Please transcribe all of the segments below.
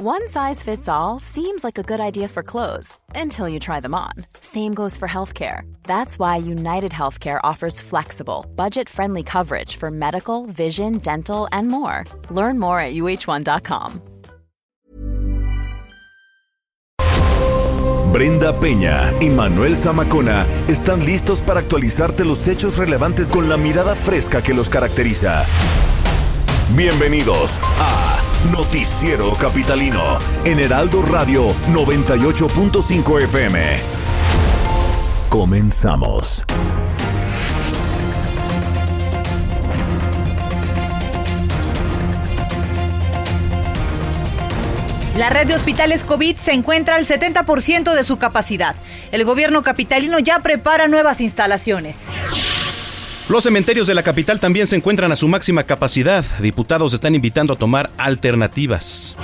One size fits all seems like a good idea for clothes until you try them on. Same goes for healthcare. That's why United Healthcare offers flexible, budget friendly coverage for medical, vision, dental, and more. Learn more at uh1.com. Brenda Peña y Manuel Zamacona están listos para actualizarte los hechos relevantes con la mirada fresca que los caracteriza. Bienvenidos a Noticiero Capitalino en Heraldo Radio 98.5 FM. Comenzamos. La red de hospitales COVID se encuentra al 70% de su capacidad. El gobierno capitalino ya prepara nuevas instalaciones. Los cementerios de la capital también se encuentran a su máxima capacidad. Diputados están invitando a tomar alternativas.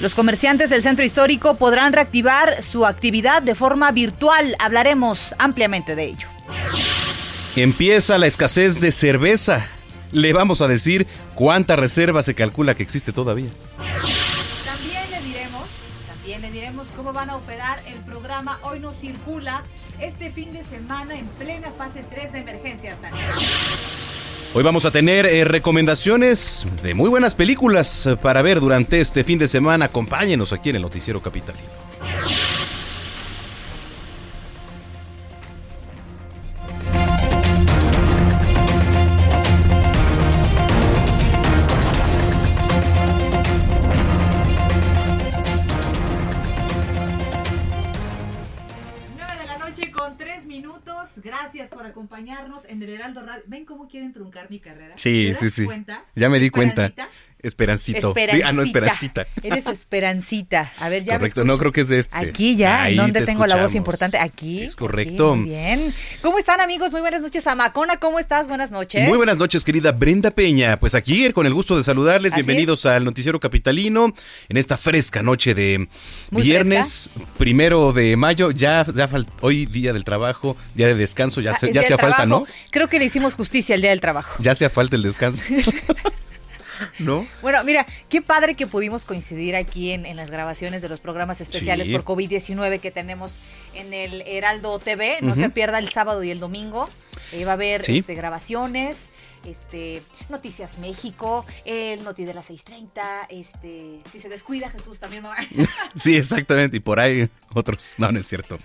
Los comerciantes del centro histórico podrán reactivar su actividad de forma virtual. Hablaremos ampliamente de ello. Empieza la escasez de cerveza. Le vamos a decir cuánta reserva se calcula que existe todavía. También le diremos, también le diremos cómo van a operar el programa Hoy no circula este fin de semana en plena fase 3 de emergencia. Hoy vamos a tener eh, recomendaciones de muy buenas películas eh, para ver durante este fin de semana. Acompáñenos aquí en el Noticiero Capitalino. Gracias por acompañarnos en el Heraldo Radio. ¿Ven cómo quieren truncar mi carrera? Sí, sí, sí. Ya me di cuenta. Esperancito. Esperancita. Ah, no, Esperancita. Eres Esperancita. A ver, ya Correcto, no creo que es de este. Aquí ya, ¿en dónde tengo la voz importante? Aquí. Es correcto. muy bien. ¿Cómo están, amigos? Muy buenas noches. Amacona, ¿cómo estás? Buenas noches. Muy buenas noches, querida Brenda Peña. Pues aquí, con el gusto de saludarles. Bienvenidos al Noticiero Capitalino en esta fresca noche de viernes, primero de mayo. Ya, ya hoy día del trabajo, día de descanso, ya, ah, ya hacía falta, ¿no? Creo que le hicimos justicia al día del trabajo. Ya hacía falta el descanso. ¿No? Bueno, mira, qué padre que pudimos coincidir aquí en, las grabaciones de los programas especiales por COVID-19 que tenemos en el Heraldo TV. No se pierda el sábado y el domingo. Eh, va a haber este, grabaciones este, Noticias México, el Noti de las 6.30, este, si se descuida Jesús también va. sí, exactamente, y por ahí otros, no, no es cierto.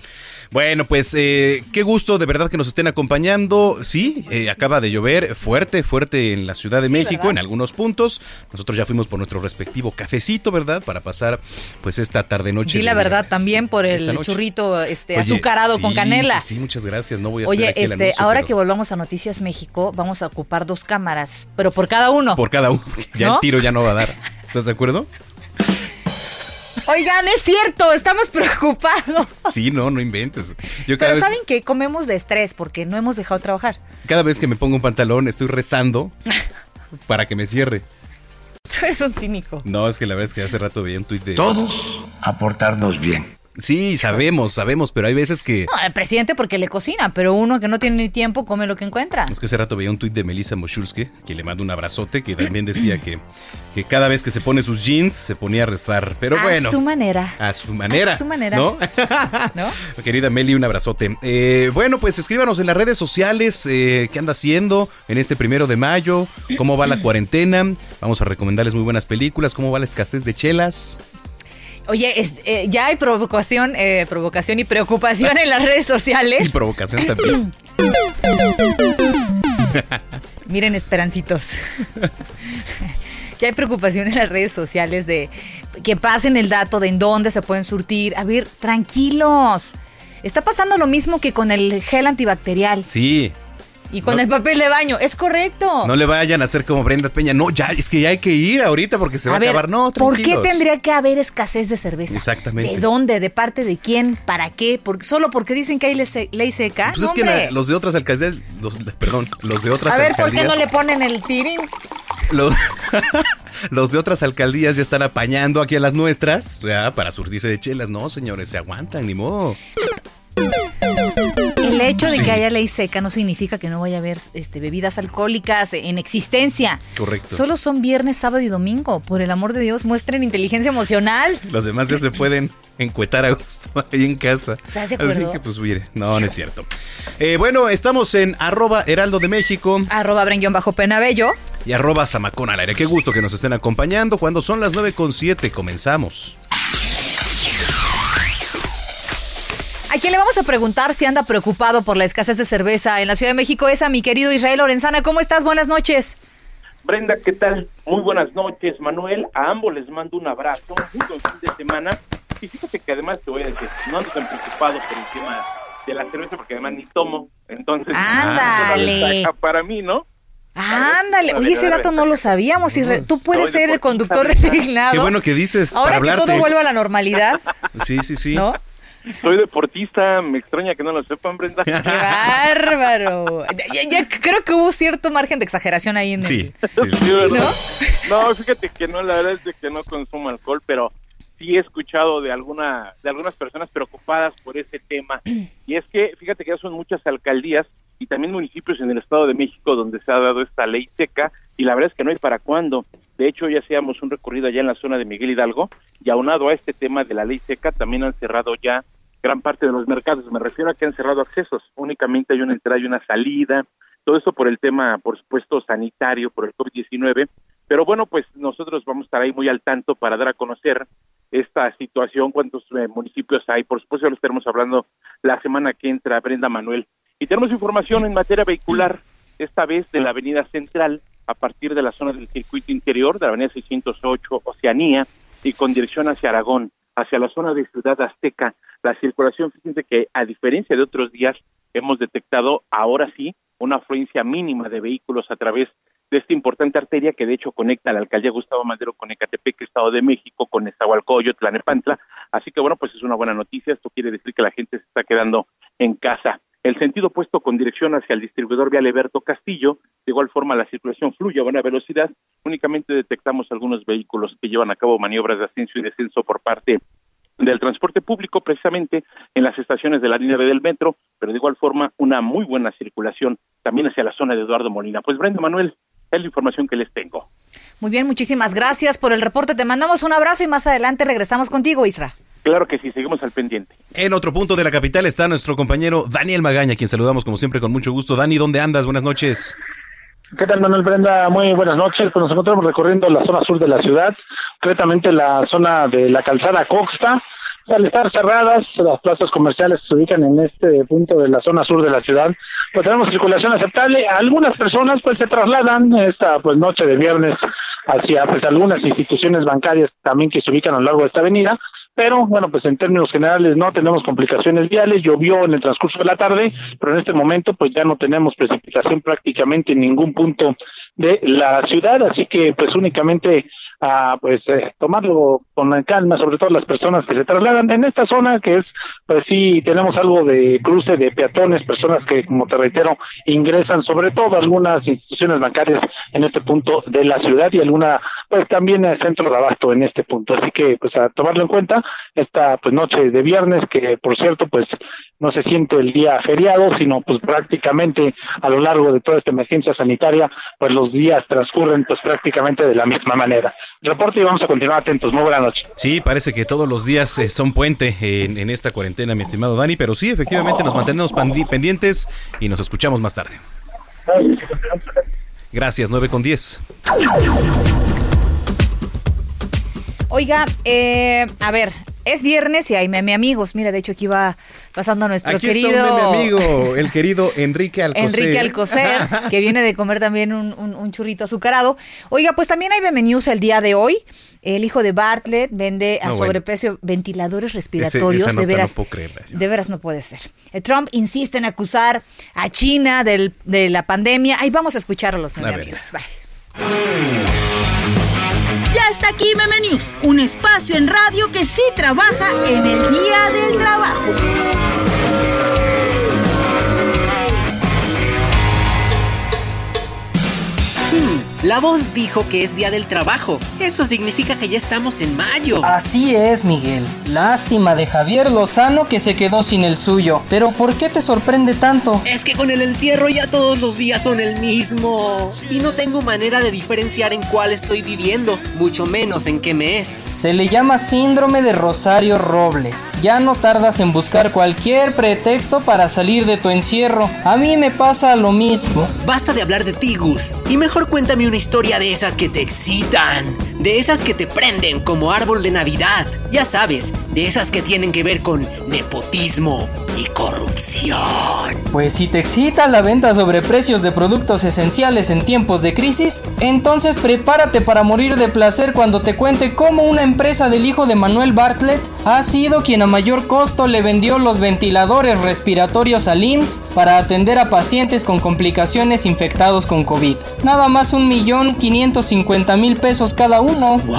Bueno, pues eh, qué gusto de verdad que nos estén acompañando. Sí, eh, acaba de llover fuerte, fuerte en la Ciudad de México, en algunos puntos. Nosotros ya fuimos por nuestro respectivo cafecito, ¿verdad? Para pasar pues esta tarde noche. Sí, la verdad, también por el churrito este, azucarado con canela. Sí, muchas gracias. No voy a Oye, este, ahora que volvamos a Noticias México, vamos a ocupar dos cámaras, pero por cada uno. Por cada uno, ya el tiro ya no va a dar. ¿Estás de acuerdo? Oigan, es cierto, estamos preocupados. Sí, no, no inventes. Pero ¿saben que Comemos de estrés porque no hemos dejado trabajar. Cada vez que me pongo un pantalón estoy rezando para que me cierre. Eso es cínico. No, es que la verdad es que hace rato vi un tuit de... Todos aportarnos bien. Sí, sabemos, sabemos, pero hay veces que... No, el presidente porque le cocina, pero uno que no tiene ni tiempo come lo que encuentra. Es que hace rato veía un tuit de Melissa Moshulski, que le mando un abrazote, que también decía que, que cada vez que se pone sus jeans se ponía a rezar. Pero bueno. A su manera. A su manera. A su manera. ¿No? ¿No? Querida Meli, un abrazote. Eh, bueno, pues escríbanos en las redes sociales eh, qué anda haciendo en este primero de mayo, cómo va la cuarentena. Vamos a recomendarles muy buenas películas, cómo va la escasez de chelas. Oye, eh, ya hay provocación, eh, provocación y preocupación en las redes sociales. Y provocación también. Miren, esperancitos. ya hay preocupación en las redes sociales de que pasen el dato de en dónde se pueden surtir. A ver, tranquilos. Está pasando lo mismo que con el gel antibacterial. Sí. Y con el papel de baño, es correcto. No le vayan a hacer como Brenda Peña. No, ya, es que ya hay que ir ahorita porque se va a acabar. No, ¿Por qué tendría que haber escasez de cerveza? Exactamente. ¿De dónde? ¿De parte de quién? ¿Para qué? ¿Solo porque dicen que hay ley seca? Pues es que los de otras alcaldías, los, perdón, los de otras alcaldías. A ver, ¿por qué no le ponen el tirín? Los, de otras alcaldías ya están apañando aquí a las nuestras, ya, para surtirse de chelas. No, señores, se aguantan, ni modo. El hecho de que haya ley seca no significa que no vaya a haber este, bebidas alcohólicas en existencia. Correcto. Solo son viernes, sábado y domingo. Por el amor de Dios, muestren inteligencia emocional. Los demás ya se pueden encuetar a gusto ahí en casa. ¿Estás de acuerdo? que, pues mire, no, no es cierto. Eh, bueno, estamos en arroba heraldo de México. Arroba bajo penabello. Y arroba zamacón al aire. Qué gusto que nos estén acompañando. Cuando son las 9 con 7, comenzamos. A quien le vamos a preguntar si anda preocupado por la escasez de cerveza en la Ciudad de México es a mi querido Israel Lorenzana. ¿Cómo estás? Buenas noches. Brenda, ¿qué tal? Muy buenas noches, Manuel. A ambos les mando un abrazo, un buen fin de semana. Y fíjate que además te voy a decir, no ando tan preocupado por el tema de la cerveza porque además ni tomo. Entonces, ándale. para mí, ¿no? Ándale, oye, ese dato no lo sabíamos. Israel. Tú puedes ser el conductor designado. Qué bueno que dices. Ahora que todo vuelve a la normalidad. Sí, sí, sí. ¿No? Soy deportista, me extraña que no lo sepan, Brenda. ¡Qué bárbaro! Ya, creo que hubo cierto margen de exageración ahí en sí, el... Sí, ¿No? ¿No? fíjate que no, la verdad es de que no consumo alcohol, pero sí he escuchado de alguna de algunas personas preocupadas por ese tema. Y es que, fíjate que ya son muchas alcaldías y también municipios en el Estado de México donde se ha dado esta ley seca y la verdad es que no hay para cuándo. De hecho, ya hacíamos un recorrido allá en la zona de Miguel Hidalgo y aunado a este tema de la ley seca, también han cerrado ya gran parte de los mercados. Me refiero a que han cerrado accesos. Únicamente hay una entrada y una salida. Todo eso por el tema, por supuesto, sanitario, por el COVID-19. Pero bueno, pues nosotros vamos a estar ahí muy al tanto para dar a conocer esta situación, cuántos eh, municipios hay. Por supuesto, lo estaremos hablando la semana que entra, Brenda Manuel. Y tenemos información en materia vehicular, esta vez de la Avenida Central, a partir de la zona del circuito interior de la avenida 608 Oceanía y con dirección hacia Aragón, hacia la zona de Ciudad Azteca. La circulación, fíjense que a diferencia de otros días, hemos detectado ahora sí una afluencia mínima de vehículos a través de esta importante arteria que de hecho conecta a la alcaldía Gustavo Madero con Ecatepec, Estado de México, con Estahualcoyo, Tlanepantla. Así que bueno, pues es una buena noticia. Esto quiere decir que la gente se está quedando en casa. El sentido opuesto con dirección hacia el distribuidor vial Eberto Castillo, de igual forma la circulación fluye a buena velocidad, únicamente detectamos algunos vehículos que llevan a cabo maniobras de ascenso y descenso por parte del transporte público precisamente en las estaciones de la línea B del metro, pero de igual forma una muy buena circulación también hacia la zona de Eduardo Molina. Pues Brenda Manuel, es la información que les tengo. Muy bien, muchísimas gracias por el reporte. Te mandamos un abrazo y más adelante regresamos contigo, Isra. Claro que sí, seguimos al pendiente. En otro punto de la capital está nuestro compañero Daniel Magaña, quien saludamos como siempre con mucho gusto. Dani, ¿dónde andas? Buenas noches. ¿Qué tal, Manuel Brenda? Muy buenas noches. Pues nos encontramos recorriendo la zona sur de la ciudad, concretamente la zona de la calzada Costa, al estar cerradas las plazas comerciales que se ubican en este punto de la zona sur de la ciudad, pues tenemos circulación aceptable. Algunas personas pues se trasladan esta pues noche de viernes hacia pues algunas instituciones bancarias también que se ubican a lo largo de esta avenida, pero bueno, pues en términos generales no tenemos complicaciones viales, llovió en el transcurso de la tarde, pero en este momento pues ya no tenemos precipitación prácticamente en ningún punto de la ciudad, así que pues únicamente a pues eh, tomarlo con calma, sobre todo las personas que se trasladan en esta zona que es pues sí tenemos algo de cruce de peatones, personas que como te reitero ingresan sobre todo algunas instituciones bancarias en este punto de la ciudad y alguna pues también el centro de abasto en este punto, así que pues a tomarlo en cuenta esta pues noche de viernes que por cierto pues no se siente el día feriado, sino pues prácticamente a lo largo de toda esta emergencia sanitaria, pues los días transcurren pues prácticamente de la misma manera. Reporte y vamos a continuar atentos. Muy buena noche. Sí, parece que todos los días eh, son puente en, en, esta cuarentena, mi estimado Dani, pero sí, efectivamente nos mantenemos pendientes y nos escuchamos más tarde. Gracias, 9 con 10. Oiga, eh, a ver, es viernes y hay meme amigos. Mira, de hecho aquí va pasando nuestro aquí querido... Está un meme amigo, el querido Enrique Alcocer. Enrique Alcocer, que viene de comer también un, churrito azucarado. Oiga, pues también hay meme news el día de hoy. El hijo de Bartlett vende a sobreprecio ventiladores respiratorios. de veras, no de veras no puede ser. Eh, Trump insiste en acusar a China del, de la pandemia. Ahí vamos a escuchar a los meme amigos. Ya está aquí Meme News, un espacio en radio que sí trabaja en el día del trabajo. La voz dijo que es Día del Trabajo. Eso significa que ya estamos en mayo. Así es, Miguel. Lástima de Javier Lozano que se quedó sin el suyo. Pero ¿por qué te sorprende tanto? Es que con el encierro ya todos los días son el mismo. Y no tengo manera de diferenciar en cuál estoy viviendo, mucho menos en qué mes. Se le llama síndrome de Rosario Robles. Ya no tardas en buscar cualquier pretexto para salir de tu encierro. A mí me pasa lo mismo. Basta de hablar de ti, Gus. Y mejor cuéntame una historia de esas que te excitan. De esas que te prenden como árbol de Navidad. Ya sabes, de esas que tienen que ver con nepotismo y corrupción. Pues si te excita la venta sobre precios de productos esenciales en tiempos de crisis, entonces prepárate para morir de placer cuando te cuente cómo una empresa del hijo de Manuel Bartlett ha sido quien a mayor costo le vendió los ventiladores respiratorios al IMSS para atender a pacientes con complicaciones infectados con COVID. Nada más un millón quinientos cincuenta mil pesos cada uno. ¡Wow!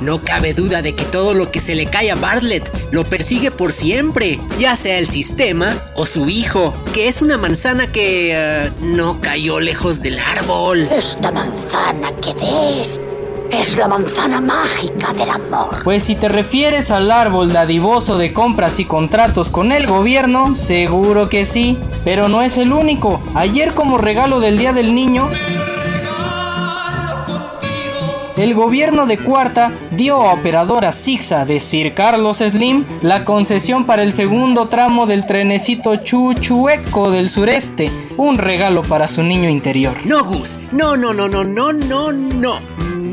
No cabe duda de que todo lo que se le cae a Bartlett lo persigue por siempre, ya sea el sistema o su hijo, que es una manzana que eh, no cayó lejos del árbol. Esta manzana que ves es la manzana mágica del amor. Pues si te refieres al árbol dadivoso de compras y contratos con el gobierno, seguro que sí, pero no es el único. Ayer como regalo del Día del Niño, el gobierno de Cuarta dio a operadora Sixa de Sir Carlos Slim la concesión para el segundo tramo del trenecito Chuchueco del sureste, un regalo para su niño interior. No, Gus, no, no, no, no, no, no, no,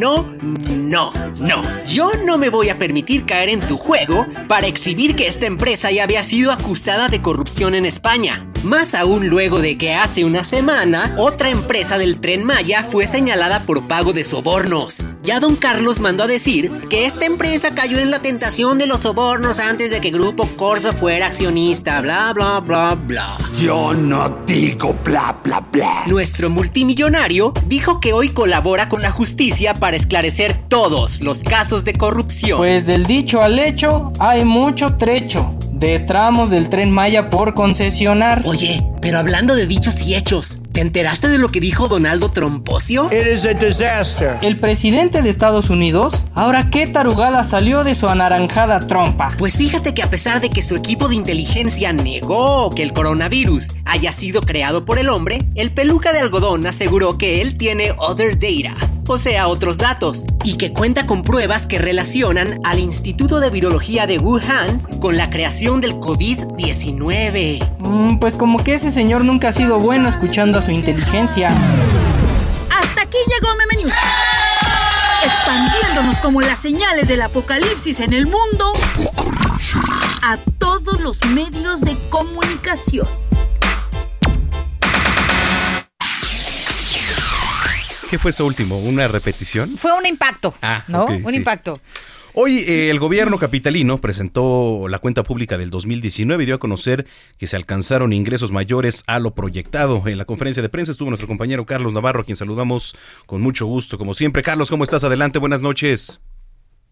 no, no, no. Yo no me voy a permitir caer en tu juego para exhibir que esta empresa ya había sido acusada de corrupción en España. Más aún luego de que hace una semana otra empresa del tren Maya fue señalada por pago de sobornos. Ya don Carlos mandó a decir que esta empresa cayó en la tentación de los sobornos antes de que Grupo Corso fuera accionista, bla bla bla bla. Yo no digo bla bla bla. Nuestro multimillonario dijo que hoy colabora con la justicia para esclarecer todos los casos de corrupción. Pues del dicho al hecho hay mucho trecho de tramos del tren Maya por concesionar. Oye, pero hablando de dichos y hechos, ¿te enteraste de lo que dijo Donaldo Tromposio? It is a disaster. El presidente de Estados Unidos, ahora qué tarugada salió de su anaranjada trompa. Pues fíjate que a pesar de que su equipo de inteligencia negó que el coronavirus haya sido creado por el hombre, el peluca de algodón aseguró que él tiene other data o sea, otros datos, y que cuenta con pruebas que relacionan al Instituto de Virología de Wuhan con la creación del COVID-19. Mm, pues como que ese señor nunca ha sido bueno escuchando a su inteligencia. Hasta aquí llegó Meme News. Expandiéndonos como las señales del apocalipsis en el mundo a todos los medios de comunicación. ¿Qué fue eso último? ¿Una repetición? Fue un impacto, ah, ¿no? un impacto. Hoy eh, el gobierno capitalino presentó la cuenta pública del 2019 y dio a conocer que se alcanzaron ingresos mayores a lo proyectado. En la conferencia de prensa estuvo nuestro compañero Carlos Navarro, a quien saludamos con mucho gusto, como siempre. Carlos, ¿cómo estás? Adelante, buenas noches.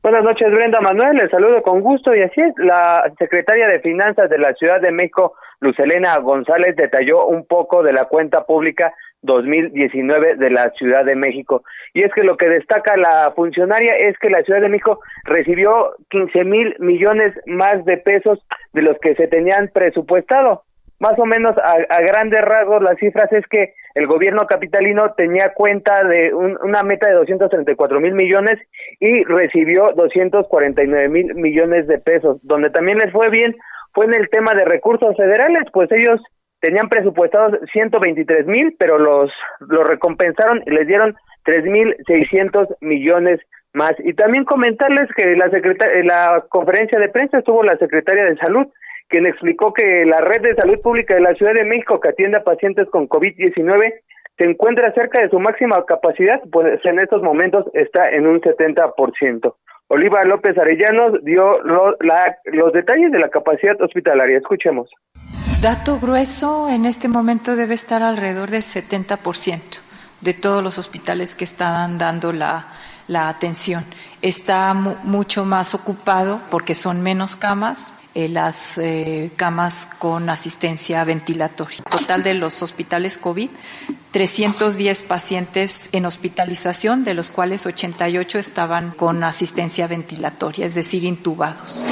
Buenas noches, Brenda Manuel. Les saludo con gusto y así es. La secretaria de Finanzas de la Ciudad de México, Lucelena González, detalló un poco de la cuenta pública 2019 de la Ciudad de México. Y es que lo que destaca la funcionaria es que la Ciudad de México recibió 15 mil millones más de pesos de los que se tenían presupuestado. Más o menos a, grandes rasgos las cifras es que el gobierno capitalino tenía cuenta de una meta de 234 mil millones y recibió 249 mil millones de pesos. Donde también les fue bien fue en el tema de recursos federales, pues ellos tenían presupuestados 123 mil, pero los, los recompensaron y les dieron 3.600 millones más. Y también comentarles que la, la conferencia de prensa estuvo la secretaria de Salud, quien explicó que la red de salud pública de la Ciudad de México que atiende a pacientes con COVID-19 se encuentra cerca de su máxima capacidad, pues en estos momentos está en un 70%. Oliva López Arellanos dio los detalles de la capacidad hospitalaria. Escuchemos. Dato grueso, en este momento debe estar alrededor del 70% de todos los hospitales que están dando la, atención. Está mucho más ocupado porque son menos camas, eh, las eh, camas con asistencia ventilatoria. Total de los hospitales COVID, 310 pacientes en hospitalización, de los cuales 88 estaban con asistencia ventilatoria, es decir, intubados.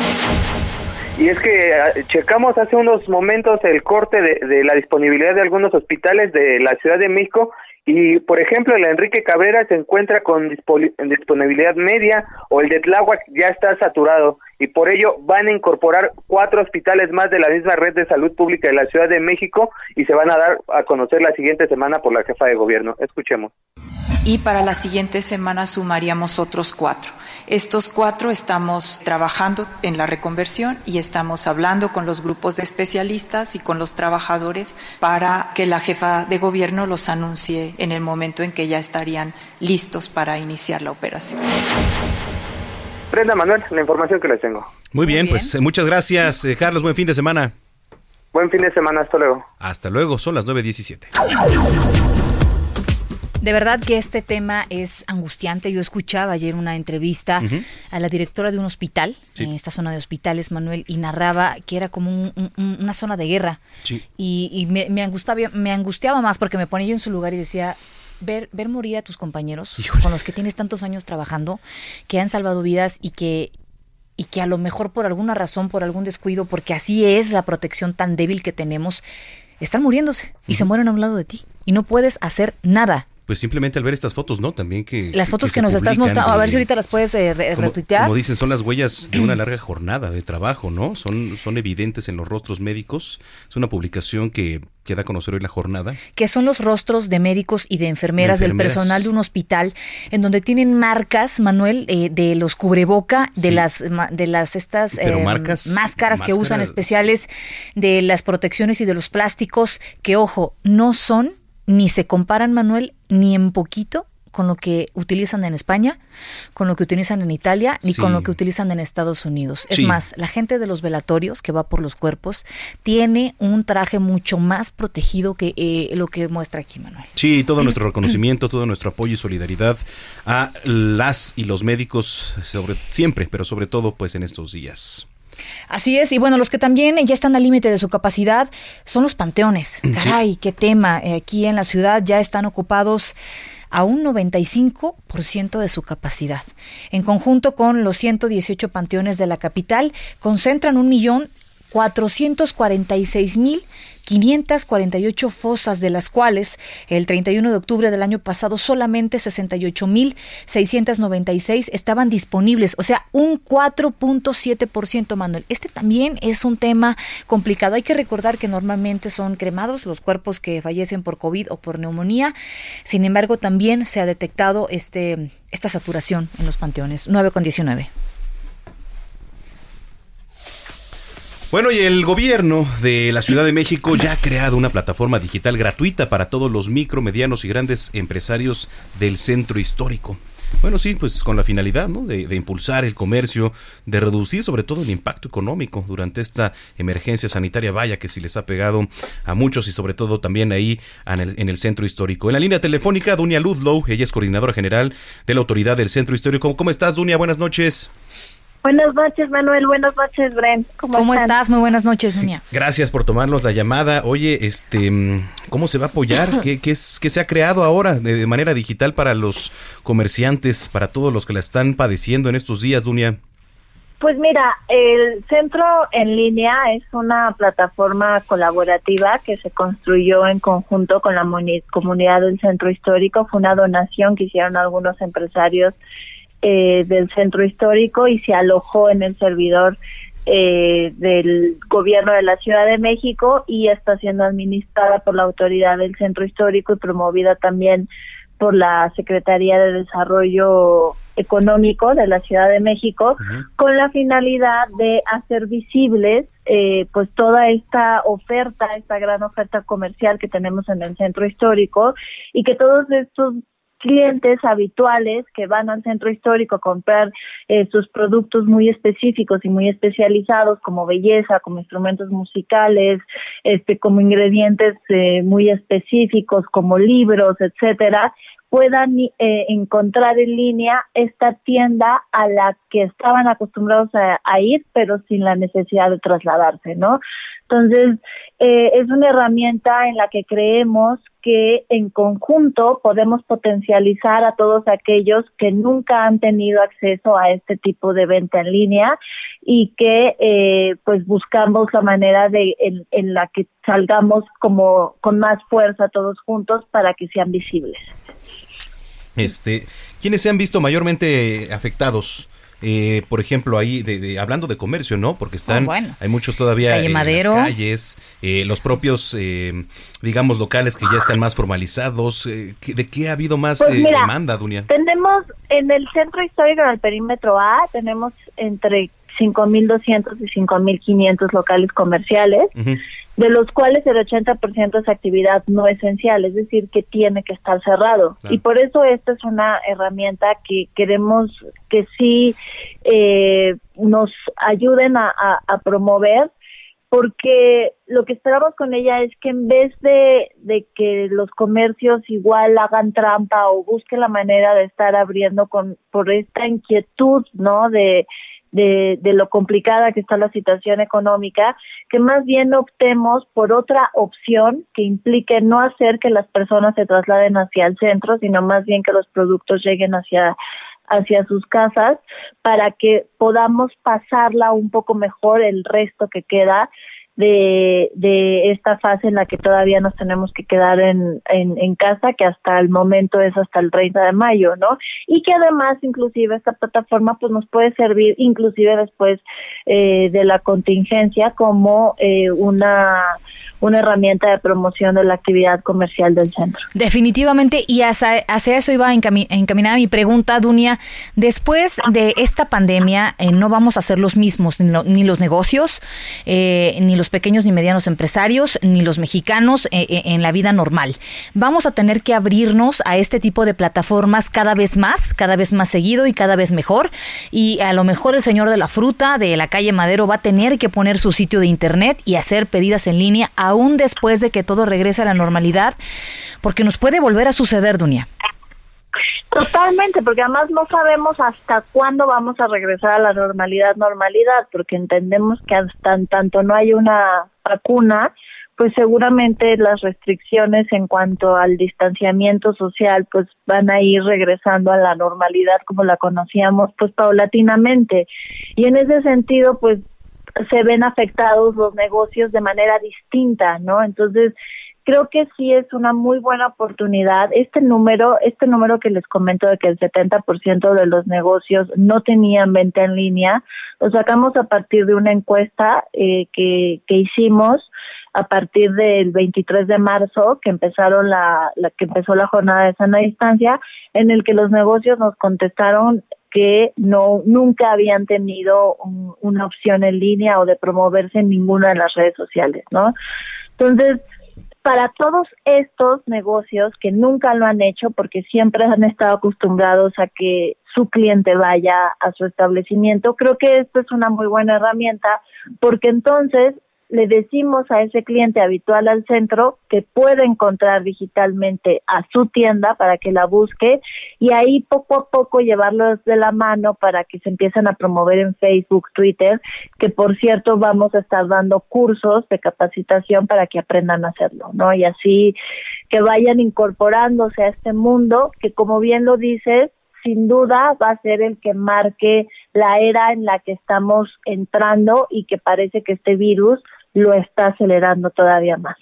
Y es que ah, checamos hace unos momentos el corte de, la disponibilidad de algunos hospitales de la Ciudad de México y, por ejemplo, el Enrique Cabrera se encuentra con disponibilidad media o el de Tláhuac ya está saturado y por ello van a incorporar cuatro hospitales más de la misma red de salud pública de la Ciudad de México y se van a dar a conocer la siguiente semana por la jefa de gobierno. Escuchemos y para la siguiente semana sumaríamos otros cuatro. Estos cuatro estamos trabajando en la reconversión y estamos hablando con los grupos de especialistas y con los trabajadores para que la jefa de gobierno los anuncie en el momento en que ya estarían listos para iniciar la operación. Brenda Manuel, la información que les tengo. Muy bien, pues eh, muchas gracias, eh, Carlos. Buen fin de semana. Buen fin de semana, hasta luego. Hasta luego, son las 9.17. De verdad que este tema es angustiante. Yo escuchaba ayer una entrevista a la directora de un hospital, en esta zona de hospitales, Manuel, y narraba que era como una zona de guerra. Y, me, angustiaba, me angustiaba más porque me ponía yo en su lugar y decía, ver, ver morir a tus compañeros con los que tienes tantos años trabajando, que han salvado vidas y que, y que a lo mejor por alguna razón, por algún descuido, porque así es la protección tan débil que tenemos, están muriéndose y se mueren a un lado de ti y no puedes hacer nada pues simplemente al ver estas fotos, ¿no? También que... Las fotos que, nos estás mostrando, a ver si ahorita las puedes eh, retuitear. Como dicen, son las huellas de una larga jornada de trabajo, ¿no? Son, son evidentes en los rostros médicos. Es una publicación que, que da a conocer hoy la jornada. Que son los rostros de médicos y de enfermeras, del personal de un hospital, en donde tienen marcas, Manuel, eh, de los cubreboca, de las de las estas em, marcas, máscaras que usan especiales, de las protecciones y de los plásticos, que ojo, no son ni se comparan, Manuel, ni en poquito con lo que utilizan en España, con lo que utilizan en Italia, ni con lo que utilizan en Estados Unidos. Es más, la gente de los velatorios que va por los cuerpos tiene un traje mucho más protegido que eh, lo que muestra aquí, Manuel. Sí, todo nuestro reconocimiento, todo nuestro apoyo y solidaridad a las y los médicos sobre siempre, pero sobre todo pues en estos días. Así es, y bueno, los que también ya están al límite de su capacidad son los panteones. Caray, qué tema. Eh, aquí en la ciudad ya están ocupados a un 95% de su capacidad. En conjunto con los 118 panteones de la capital, concentran un millón 446 mil 548 fosas, de las cuales el 31 de octubre del año pasado solamente 68.696 estaban disponibles, o sea, un 4.7%, Manuel. Este también es un tema complicado. Hay que recordar que normalmente son cremados los cuerpos que fallecen por COVID o por neumonía. Sin embargo, también se ha detectado este, esta saturación en los panteones. 9 con 19. Bueno, y el gobierno de la Ciudad de México ya ha creado una plataforma digital gratuita para todos los micro, medianos y grandes empresarios del centro histórico. Bueno, sí, pues con la finalidad ¿no? de, impulsar el comercio, de reducir sobre todo el impacto económico durante esta emergencia sanitaria, vaya que sí les ha pegado a muchos y sobre todo también ahí en el centro histórico. En la línea telefónica, Dunia Ludlow, ella es coordinadora general de la Autoridad del Centro Histórico. ¿Cómo estás, Dunia? Buenas noches. Buenas noches, Manuel. Buenas noches, Brent. ¿Cómo, estás? Muy buenas noches, Sonia. Gracias por tomarnos la llamada. Oye, este, ¿cómo se va a apoyar? ¿Qué, qué, es, qué se ha creado ahora de, manera digital para los comerciantes, para todos los que la están padeciendo en estos días, Dunia? Pues mira, el centro en línea es una plataforma colaborativa que se construyó en conjunto con la comunidad del centro histórico. Fue una donación que hicieron algunos empresarios eh, del centro histórico y se alojó en el servidor eh, del gobierno de la Ciudad de México y está siendo administrada por la autoridad del centro histórico y promovida también por la Secretaría de Desarrollo Económico de la Ciudad de México con la finalidad de hacer visibles eh, pues toda esta oferta, esta gran oferta comercial que tenemos en el centro histórico y que todos estos clientes habituales que van al centro histórico a comprar eh, sus productos muy específicos y muy especializados como belleza, como instrumentos musicales, este, como ingredientes eh, muy específicos como libros, etcétera, puedan eh, encontrar en línea esta tienda a la que estaban acostumbrados a, ir, pero sin la necesidad de trasladarse, ¿no? Entonces, eh, es una herramienta en la que creemos que en conjunto podemos potencializar a todos aquellos que nunca han tenido acceso a este tipo de venta en línea y que eh, pues buscamos la manera de en, en la que salgamos como con más fuerza todos juntos para que sean visibles. Este, ¿quiénes se han visto mayormente afectados? Eh, por ejemplo, ahí de, hablando de comercio, ¿no? Porque están, oh, hay muchos todavía en las calles, eh, los propios, eh, digamos, locales que ya están más formalizados. ¿De qué ha habido más pues demanda, Dunia? Tenemos en el centro histórico, en el perímetro A, tenemos entre 5.200 y 5.500 locales comerciales de los cuales el 80% es actividad no esencial, es decir, que tiene que estar cerrado. Y por eso esta es una herramienta que queremos que sí eh, nos ayuden a, promover, porque lo que esperamos con ella es que en vez de, de que los comercios igual hagan trampa o busquen la manera de estar abriendo con por esta inquietud, ¿no? De de, de lo complicada que está la situación económica, que más bien optemos por otra opción que implique no hacer que las personas se trasladen hacia el centro, sino más bien que los productos lleguen hacia hacia sus casas para que podamos pasarla un poco mejor el resto que queda de, de esta fase en la que todavía nos tenemos que quedar en, en, casa, que hasta el momento es hasta el 30 de mayo, ¿no? Y que además, inclusive, esta plataforma pues nos puede servir, inclusive después eh, de la contingencia, como eh, una una herramienta de promoción de la actividad comercial del centro. Definitivamente, y hacia, eso iba encaminada mi pregunta, Dunia. Después de esta pandemia, eh, no vamos a ser los mismos, ni, los negocios, eh, ni los pequeños ni medianos empresarios, ni los mexicanos eh, en la vida normal. Vamos a tener que abrirnos a este tipo de plataformas cada vez más, cada vez más seguido y cada vez mejor. Y a lo mejor el señor de la fruta de la calle Madero va a tener que poner su sitio de internet y hacer pedidas en línea aún después de que todo regrese a la normalidad, porque nos puede volver a suceder, Dunia. Totalmente, porque además no sabemos hasta cuándo vamos a regresar a la normalidad, normalidad, porque entendemos que hasta tanto no hay una vacuna, pues seguramente las restricciones en cuanto al distanciamiento social pues van a ir regresando a la normalidad como la conocíamos pues paulatinamente. Y en ese sentido pues se ven afectados los negocios de manera distinta, ¿no? Entonces, creo que sí es una muy buena oportunidad. Este número, este número que les comento de que el 70% de los negocios no tenían venta en línea, lo sacamos a partir de una encuesta eh, que, que hicimos a partir del 23 de marzo, que empezaron la, la que empezó la jornada de sana distancia, en el que los negocios nos contestaron que no nunca habían tenido una opción en línea o de promoverse en ninguna de las redes sociales, ¿no? Entonces, para todos estos negocios que nunca lo han hecho porque siempre han estado acostumbrados a que su cliente vaya a su establecimiento, creo que esto es una muy buena herramienta porque entonces le decimos a ese cliente habitual al centro que puede encontrar digitalmente a su tienda para que la busque y ahí poco a poco llevarlos de la mano para que se empiecen a promover en Facebook, Twitter, que por cierto vamos a estar dando cursos de capacitación para que aprendan a hacerlo, ¿no? Y así que vayan incorporándose a este mundo que como bien lo dices, sin duda va a ser el que marque la era en la que estamos entrando y que parece que este virus lo está acelerando todavía más.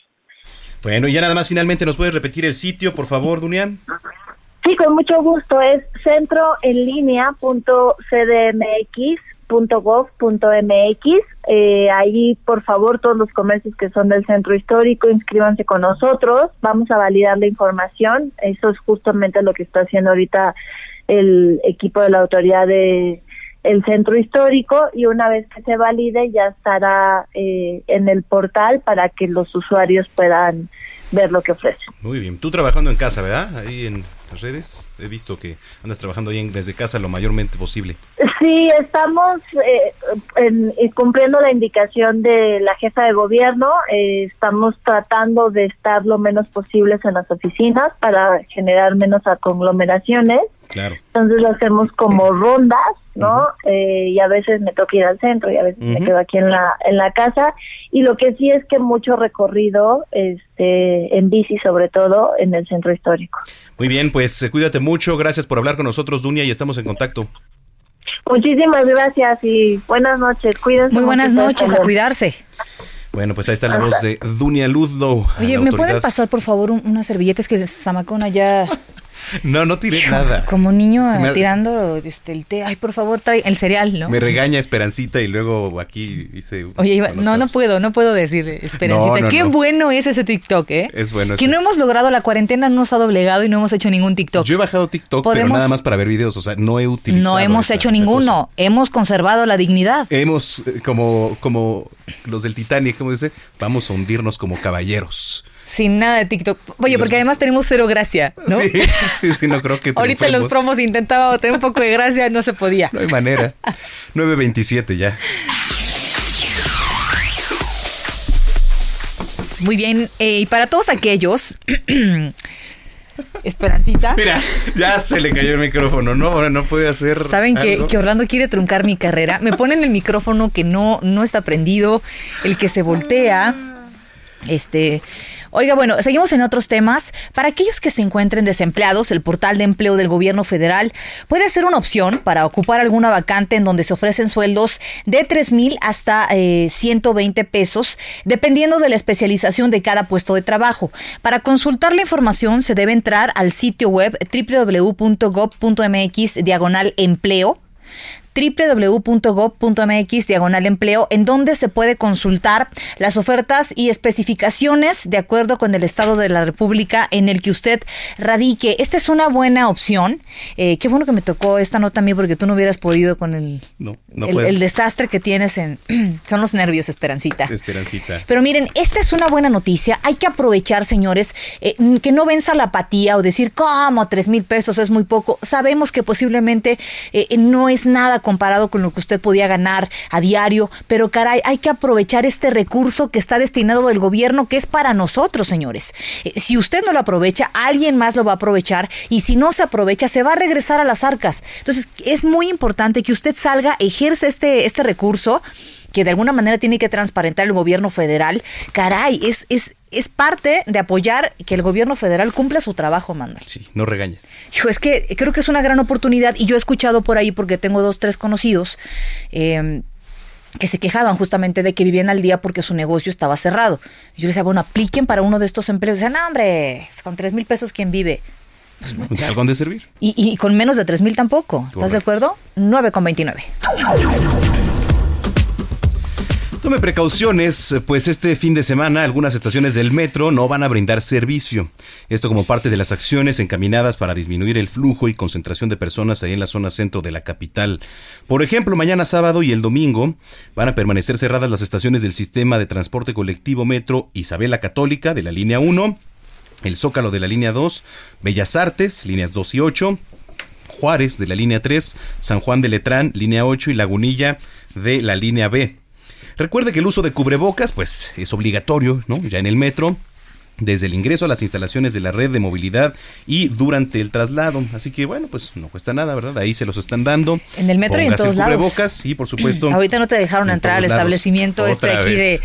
Bueno, y ya nada más finalmente nos puedes repetir el sitio, por favor, Dunian. Sí, con mucho gusto. Es centroenlinea.cdmx.gov.mx. Eh, ahí, por favor, todos los comercios que son del centro histórico, inscríbanse con nosotros. Vamos a validar la información. Eso es justamente lo que está haciendo ahorita el equipo de la autoridad de el centro histórico y una vez que se valide ya estará eh, en el portal para que los usuarios puedan ver lo que ofrece. Muy bien, tú trabajando en casa, ¿verdad? Ahí en las redes? He visto que andas trabajando ahí desde casa lo mayormente posible. Sí, estamos eh, cumpliendo la indicación de la jefa de gobierno. Eh, estamos tratando de estar lo menos posibles en las oficinas para generar menos conglomeraciones. Claro. Entonces lo hacemos como rondas, ¿no? Eh, y a veces me toca ir al centro y a veces me quedo aquí en la en la casa. Y lo que sí es que mucho recorrido, este, en bici sobre todo en el centro histórico. Muy bien, pues eh, cuídate mucho. Gracias por hablar con nosotros, Dunia, y estamos en contacto. Muchísimas gracias y buenas noches. Cuídense. Muy buenas noches, a cuidarse. Bueno, pues ahí está la voz de Dunia Ludlow. Oye, ¿me pueden pasar por favor unas servilletas que Samacona ya no, no tiré nada. Como niño tirando este, el té. Ay, por favor, trae el cereal, ¿no? Me regaña Esperancita y luego aquí hice... Oye, no, no puedo, no puedo decir Esperancita. Qué bueno es ese TikTok, ¿eh? Es bueno. Que no hemos logrado la cuarentena, no nos ha doblegado y no hemos hecho ningún TikTok. Yo he bajado TikTok, pero nada más para ver videos. O sea, no he utilizado No hemos hecho ninguno. Hemos conservado la dignidad. Hemos, eh, como, como los del Titanic, como dice, vamos a hundirnos como caballeros sin nada de TikTok. Oye, porque además tenemos cero gracia, ¿no? Sí, sí, no creo que Ahorita en los promos intentaba tener un poco de gracia, no se podía. No hay manera. 9.27 ya. Muy bien, eh, y para todos aquellos... Esperancita. Mira, ya se le cayó el micrófono, ¿no? Ahora no puede hacer. Saben que, que, Orlando quiere truncar mi carrera. Me ponen el micrófono que no, no está prendido, el que se voltea. Este. Oiga, bueno, seguimos en otros temas. Para aquellos que se encuentren desempleados, el portal de empleo del gobierno federal puede ser una opción para ocupar alguna vacante en donde se ofrecen sueldos de 3 mil hasta 120 eh, pesos, dependiendo de la especialización de cada puesto de trabajo. Para consultar la información se debe entrar al sitio web www.gov.mx diagonal empleo www.gov.mx diagonal empleo, en donde se puede consultar las ofertas y especificaciones de acuerdo con el Estado de la República en el que usted radique. Esta es una buena opción. Eh, qué bueno que me tocó esta nota a mí porque tú no hubieras podido con el, el, desastre que tienes en... son los nervios, Esperancita. Esperancita. Pero miren, esta es una buena noticia. Hay que aprovechar, señores, eh, que no venza la apatía o decir, ¿cómo? Tres mil pesos es muy poco. Sabemos que posiblemente eh, no es nada comparado con lo que usted podía ganar a diario, pero caray, hay que aprovechar este recurso que está destinado del gobierno, que es para nosotros, señores. Eh, si usted no lo aprovecha, alguien más lo va a aprovechar y si no se aprovecha, se va a regresar a las arcas. Entonces, es muy importante que usted salga, ejerce este, este recurso que de alguna manera tiene que transparentar el gobierno federal, caray, es, es, es parte de apoyar que el gobierno federal cumpla su trabajo, Manuel. Sí, no regañes. Es que creo que es una gran oportunidad y yo he escuchado por ahí, porque tengo dos, tres conocidos, em, que se quejaban justamente de que vivían al día porque su negocio estaba cerrado. Yo les decía, bueno, apliquen para uno de estos empleos. Decían, no, hombre, pues con tres mil pesos, ¿quién vive? Pues, ¿Algo de servir? Y, y, con menos de tres mil tampoco. ¿Estás de acuerdo? 9 con 29. Tome precauciones, pues este fin de semana algunas estaciones del metro no van a brindar servicio. Esto como parte de las acciones encaminadas para disminuir el flujo y concentración de personas ahí en la zona centro de la capital. Por ejemplo, mañana sábado y el domingo van a permanecer cerradas las estaciones del sistema de transporte colectivo Metro Isabela Católica de la línea 1, el Zócalo de la línea 2, Bellas Artes, líneas 2 y 8, Juárez de la línea 3, San Juan de Letrán, línea 8 y Lagunilla de la línea B. Recuerde que el uso de cubrebocas pues es obligatorio, ¿no? Ya en el metro desde el ingreso a las instalaciones de la red de movilidad y durante el traslado. Así que bueno, pues no cuesta nada, ¿verdad? Ahí se los están dando. En el metro y en todos cubrebocas, sí, por supuesto. Ahorita no te dejaron entrar al establecimiento este aquí de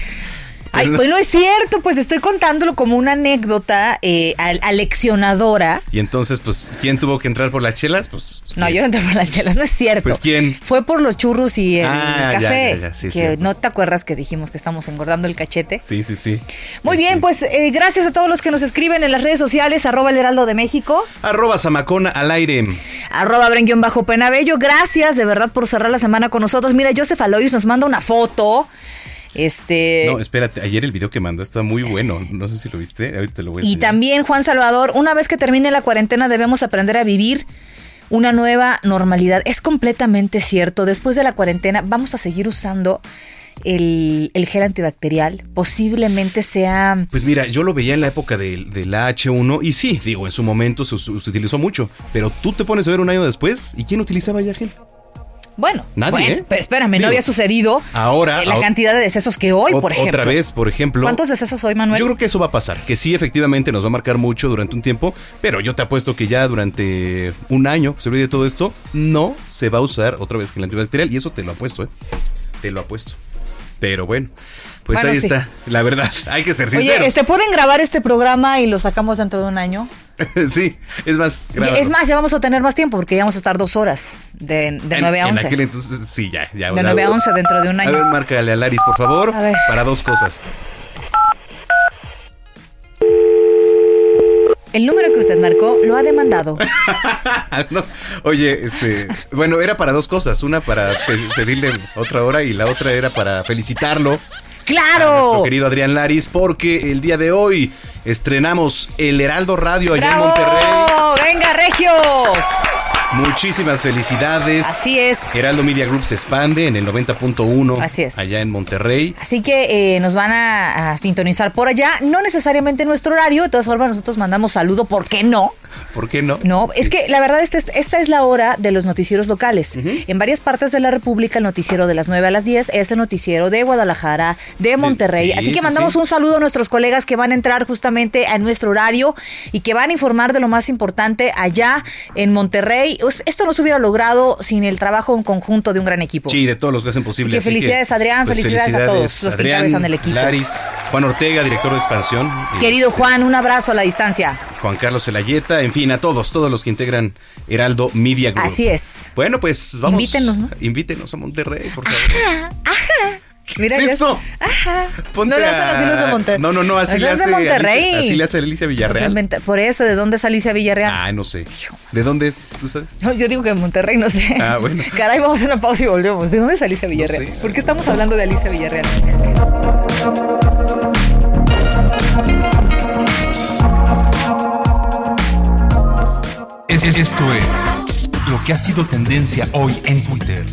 Ay, pues no es cierto, pues estoy contándolo como una anécdota eh, aleccionadora. Y entonces, pues, ¿quién tuvo que entrar por las chelas? Pues, no, yo no entré por las chelas, no es cierto. Pues, ¿quién? Fue por los churros y el ah, café. que no te acuerdas que dijimos que estamos engordando el cachete. Sí, sí, sí. Muy bien, pues eh, gracias a todos los que nos escriben en las redes sociales, arroba el heraldo de México. Arroba Zamacona al aire. Arroba Brenguión bajo Penabello. Gracias de verdad por cerrar la semana con nosotros. Mira, Joseph Aloyos nos manda una foto este. No, espérate, ayer el video que mandó está muy bueno. No sé si lo viste, ahorita te lo voy a Y también, Juan Salvador, una vez que termine la cuarentena debemos aprender a vivir una nueva normalidad. Es completamente cierto. Después de la cuarentena vamos a seguir usando el, gel antibacterial posiblemente sea... Pues mira, yo lo veía en la época de, la H1 y sí, digo, en su momento se, se, utilizó mucho, pero tú te pones a ver un año después y ¿quién utilizaba ya gel? Bueno, Nadie, ¿eh? pero espérame, no había sucedido ahora, la cantidad de decesos que hoy, por ejemplo. Otra vez, por ejemplo. ¿Cuántos decesos hoy, Manuel? Yo creo que eso va a pasar, que sí, efectivamente nos va a marcar mucho durante un tiempo, pero yo te apuesto que ya durante un año que se olvide todo esto, no se va a usar otra vez el antibacterial, y eso te lo apuesto, ¿eh? Te lo apuesto. Pero bueno. Pues ahí está, la verdad, hay que ser sinceros. Oye, ¿se pueden grabar este programa y lo sacamos dentro de un año? sí, es más. Es más, ya vamos a tener más tiempo porque ya vamos a estar dos horas de, de 9 a 11. En aquel entonces, sí, ya. ya de 9 a 11 dentro de un año. A ver, márcale a Laris, por favor, para dos cosas. El número que usted marcó lo ha demandado. oye, este, bueno, era para dos cosas. Una para pedirle otra hora y la otra era para felicitarlo. ¡Claro! A nuestro querido Adrián Laris, porque el día de hoy estrenamos el Heraldo Radio allá en Monterrey. ¡Venga, Regios! Muchísimas felicidades. Así es. Heraldo Media Group se expande en el 90.1. Así es. Allá en Monterrey. Así que eh, nos van a, sintonizar por allá. No necesariamente en nuestro horario. De todas formas, nosotros mandamos saludo. ¿Por qué no? ¿Por qué no? No, es que la verdad, esta es, esta es la hora de los noticieros locales. En varias partes de la República, el noticiero de las 9 a las 10 es el noticiero de Guadalajara, de Monterrey. Así que mandamos un saludo a nuestros colegas que van a entrar justamente a nuestro horario y que van a informar de lo más importante allá en Monterrey esto no se hubiera logrado sin el trabajo en conjunto de un gran equipo. Sí, de todos los que hacen posible. Así que felicidades, Adrián, pues, felicidades, a todos los que encabezan el equipo. Laris, Juan Ortega, director de expansión. Querido Juan, un abrazo a la distancia. Juan Carlos Elayeta, en fin, a todos, todos los que integran Heraldo Media Group. Así es. Bueno, pues vamos. Invítenos, ¿no? Invítenos a Monterrey, por favor. ajá. Mira ¿Qué es eso? Ajá. no le hacen así los de Monterrey. No, no, no, así, le hace, Alicia, así le hace Alicia Villarreal. Por eso, ¿de dónde es Alicia Villarreal? Ah, no sé. ¿De dónde es? ¿Tú sabes? No, yo digo que en Monterrey, no sé. Ah, bueno. Caray, vamos a hacer una pausa y volvemos. ¿De dónde es Alicia Villarreal? No sé. ¿Por qué estamos hablando de Alicia Villarreal? Esto es lo que ha sido tendencia hoy en Twitter.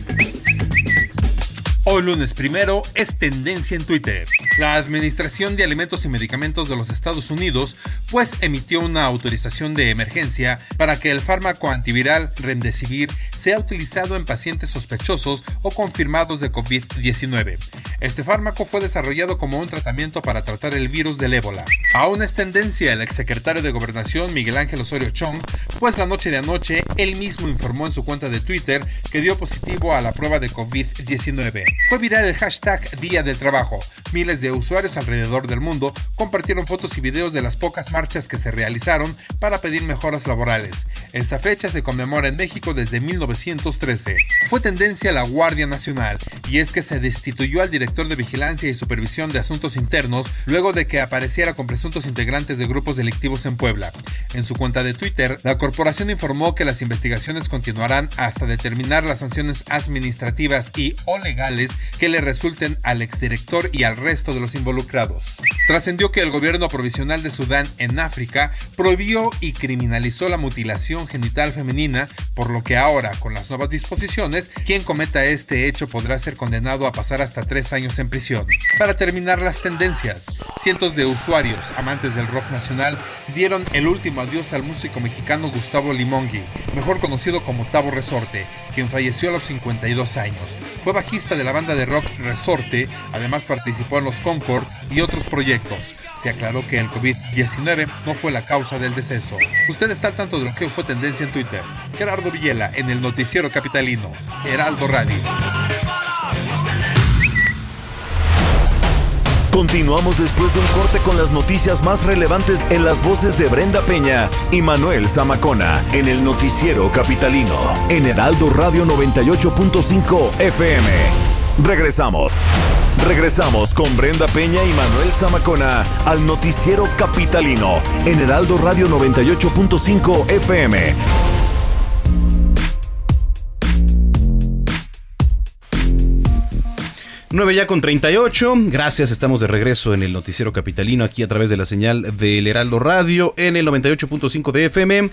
Hoy lunes primero es tendencia en Twitter. La Administración de Alimentos y Medicamentos de los Estados Unidos pues emitió una autorización de emergencia para que el fármaco antiviral Remdesivir sea utilizado en pacientes sospechosos o confirmados de COVID-19. Este fármaco fue desarrollado como un tratamiento para tratar el virus del ébola. Aún es tendencia el exsecretario de Gobernación Miguel Ángel Osorio Chong, pues la noche de anoche él mismo informó en su cuenta de Twitter que dio positivo a la prueba de COVID-19. Fue viral el hashtag Día del Trabajo. Miles de usuarios alrededor del mundo compartieron fotos y videos de las pocas marchas que se realizaron para pedir mejoras laborales. Esta fecha se conmemora en México desde 1913. Fue tendencia la Guardia Nacional, y es que se destituyó al director de Vigilancia y Supervisión de Asuntos Internos luego de que apareciera con presuntos integrantes de grupos delictivos en Puebla. En su cuenta de Twitter, la corporación informó que las investigaciones continuarán hasta determinar las sanciones administrativas y o legales que le resulten al exdirector y al resto de los involucrados. Trascendió que el gobierno provisional de Sudán en África prohibió y criminalizó la mutilación genital femenina, por lo que ahora, con las nuevas disposiciones, quien cometa este hecho podrá ser condenado a pasar hasta tres años en prisión. Para terminar las tendencias, cientos de usuarios amantes del rock nacional dieron el último adiós al músico mexicano Gustavo Limongui, mejor conocido como Tavo Resorte, quien falleció a los 52 años. Fue bajista de la banda de rock Resorte, además participó en los Concord y otros proyectos. Se aclaró que el COVID-19 no fue la causa del deceso. Usted está al tanto de lo que fue tendencia en Twitter. Gerardo Villela en el noticiero capitalino, Heraldo Radio. Continuamos después de un corte con las noticias más relevantes en las voces de Brenda Peña y Manuel Zamacona en el noticiero capitalino en Heraldo Radio 98.5 FM. Regresamos. Regresamos con Brenda Peña y Manuel Zamacona al noticiero capitalino en Heraldo Radio 98.5 FM. 9 ya con 38. Gracias, estamos de regreso en el noticiero capitalino aquí a través de la señal del Heraldo Radio en el 98.5 de FM.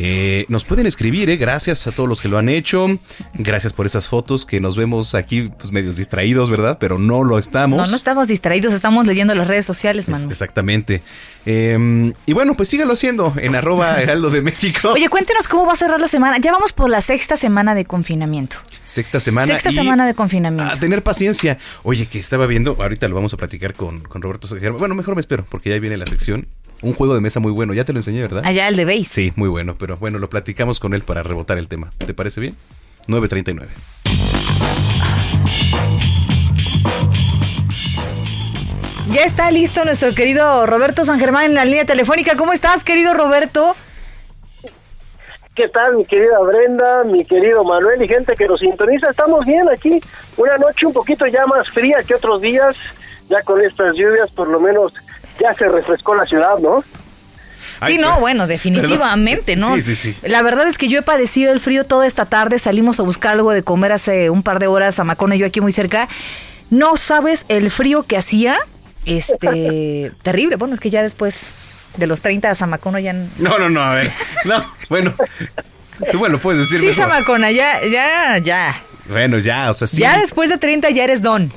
Eh, nos pueden escribir, ¿eh? gracias a todos los que lo han hecho. Gracias por esas fotos que nos vemos aquí, pues medios distraídos, ¿verdad? Pero no lo estamos. No, no estamos distraídos, estamos leyendo las redes sociales, Manu. exactamente. Em, y bueno, pues sígalo haciendo en arroba heraldo de México. Oye, cuéntenos cómo va a cerrar la semana. Ya vamos por la sexta semana de confinamiento. Sexta semana. Sexta semana de confinamiento. A tener paciencia. Oye, que estaba viendo, ahorita lo vamos a platicar con, con Roberto Bueno, mejor me espero, porque ya viene la sección un juego de mesa muy bueno. Ya te lo enseñé, ¿verdad? Allá el de base. Sí, muy bueno. Pero bueno, lo platicamos con él para rebotar el tema. ¿Te parece bien? 9.39. Ya está listo nuestro querido Roberto San Germán en la línea telefónica. ¿Cómo estás, querido Roberto? ¿Qué tal, mi querida Brenda, mi querido Manuel y gente que nos sintoniza? Estamos bien aquí. Una noche un poquito ya más fría que otros días. Ya con estas lluvias, por lo menos ya se refrescó la ciudad, ¿no? Sí, no, bueno, definitivamente, ¿no? Sí, sí, sí. La verdad es que yo he padecido el frío toda esta tarde. Salimos a buscar algo de comer hace un par de horas a Macona y yo aquí muy cerca. No sabes el frío que hacía. Este, terrible. Bueno, es que ya después de los 30 a Zamacona ya... No, no, no, a ver. No, bueno. Tú bueno puedes decir Sí, Zamacona, ya, ya, ya. Bueno, ya, o sea, sí. Ya después de 30 ya eres don.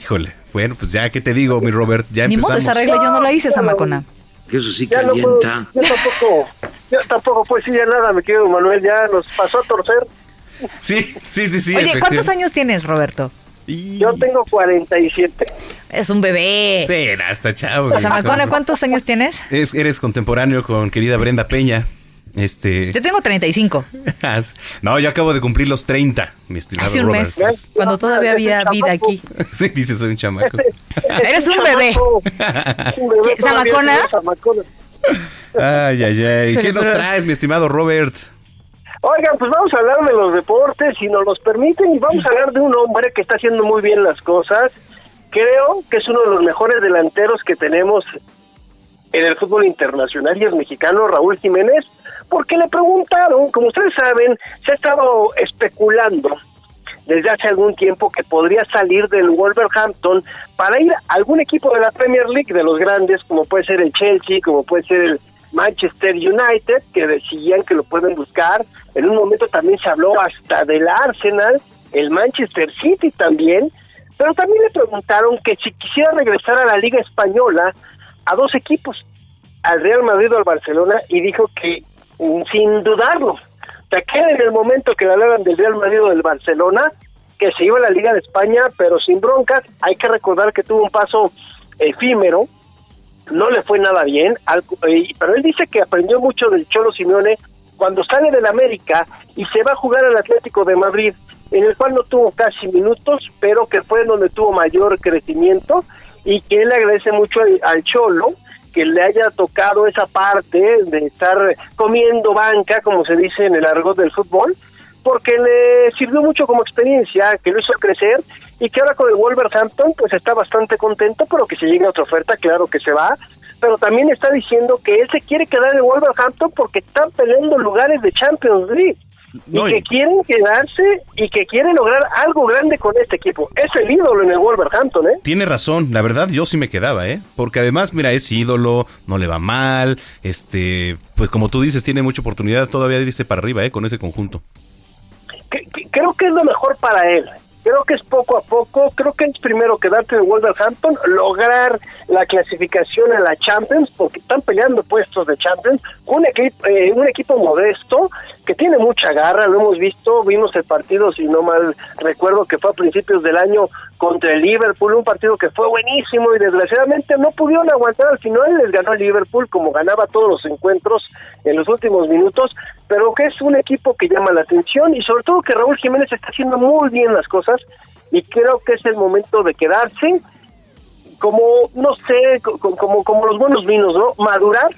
Híjole. Bueno, pues ya, ¿qué te digo, mi Robert? Ya Ni empezamos. modo, esa regla yo no la hice, Zamacona. Eso sí Ya no puedo- calienta. yo tampoco, yo tampoco puedo decir ya nada, mi querido Manuel, ya nos pasó a torcer. Sí, sí, sí, sí. Oye, ¿cuántos años tienes, Roberto? Yo tengo 47. Es un bebé. Sí, está chavo. Zamacona, ¿cuántos años tienes? Es, eres contemporáneo con querida Brenda Peña. Este. Yo tengo 35. No, yo acabo de cumplir los 30, mi estimado Hace un Robert. mes, cuando todavía había vida aquí. Sí, dice, soy un chamaco. Eres un bebé. ¿Qué, ¿Zamacona? Ay, ay, ay. ¿Qué nos traes, mi estimado Robert? Oigan, pues vamos a hablar de los deportes, si nos los permiten, y vamos a hablar de un hombre que está haciendo muy bien las cosas. Creo que es uno de los mejores delanteros que tenemos en el fútbol internacional y es mexicano, Raúl Jiménez, porque le preguntaron, como ustedes saben, se ha estado especulando desde hace algún tiempo que podría salir del Wolverhampton para ir a algún equipo de la Premier League de los grandes, como puede ser el Chelsea, como puede ser el Manchester United, que decían que lo pueden buscar. En un momento también se habló hasta del Arsenal, el Manchester City también, pero también le preguntaron que si quisiera regresar a la Liga Española a dos equipos, al Real Madrid o al Barcelona, y dijo que sin dudarlo, o sea, que en el momento que le hablaran del Real Madrid o del Barcelona, que se iba a la Liga de España, pero sin broncas, hay que recordar que tuvo un paso efímero, no le fue nada bien, eh, pero él dice que aprendió mucho del Cholo Simeone cuando sale del América y se va a jugar al Atlético de Madrid, en el cual no tuvo casi minutos, pero que fue donde tuvo mayor crecimiento y que él agradece mucho al Cholo que le haya tocado esa parte de estar comiendo banca, como se dice en el argot del fútbol, porque le sirvió mucho como experiencia, que lo hizo crecer y que ahora con el Wolverhampton pues está bastante contento, pero que si llega otra oferta, claro que se va, pero también está diciendo que él se quiere quedar en Wolverhampton porque están peleando lugares de Champions League No, y que quieren quedarse y que quieren lograr algo grande con este equipo. Es el ídolo en el Wolverhampton, ¿eh? Tiene razón, la verdad yo sí me quedaba, ¿eh? Porque además, mira, es ídolo, no le va mal, este, pues como tú dices, tiene mucha oportunidad todavía dice para arriba, ¿eh? Con ese conjunto. que- que- creo que es lo mejor para él. Creo que es poco a poco. Creo que es primero quedarte en Wolverhampton, lograr la clasificación a la Champions, porque están peleando puestos de Champions. Un, equipo un equipo modesto que tiene mucha garra, lo hemos visto. Vimos el partido, si no mal recuerdo, que fue a principios del año contra el Liverpool, un partido que fue buenísimo y desgraciadamente no pudieron aguantar al final. Les ganó el Liverpool como ganaba todos los encuentros en los últimos minutos, pero que es un equipo que llama la atención y sobre todo que Raúl Jiménez está haciendo muy bien las cosas y creo que es el momento de quedarse como, no sé, co- co- como, como los buenos vinos, ¿no? Madurar,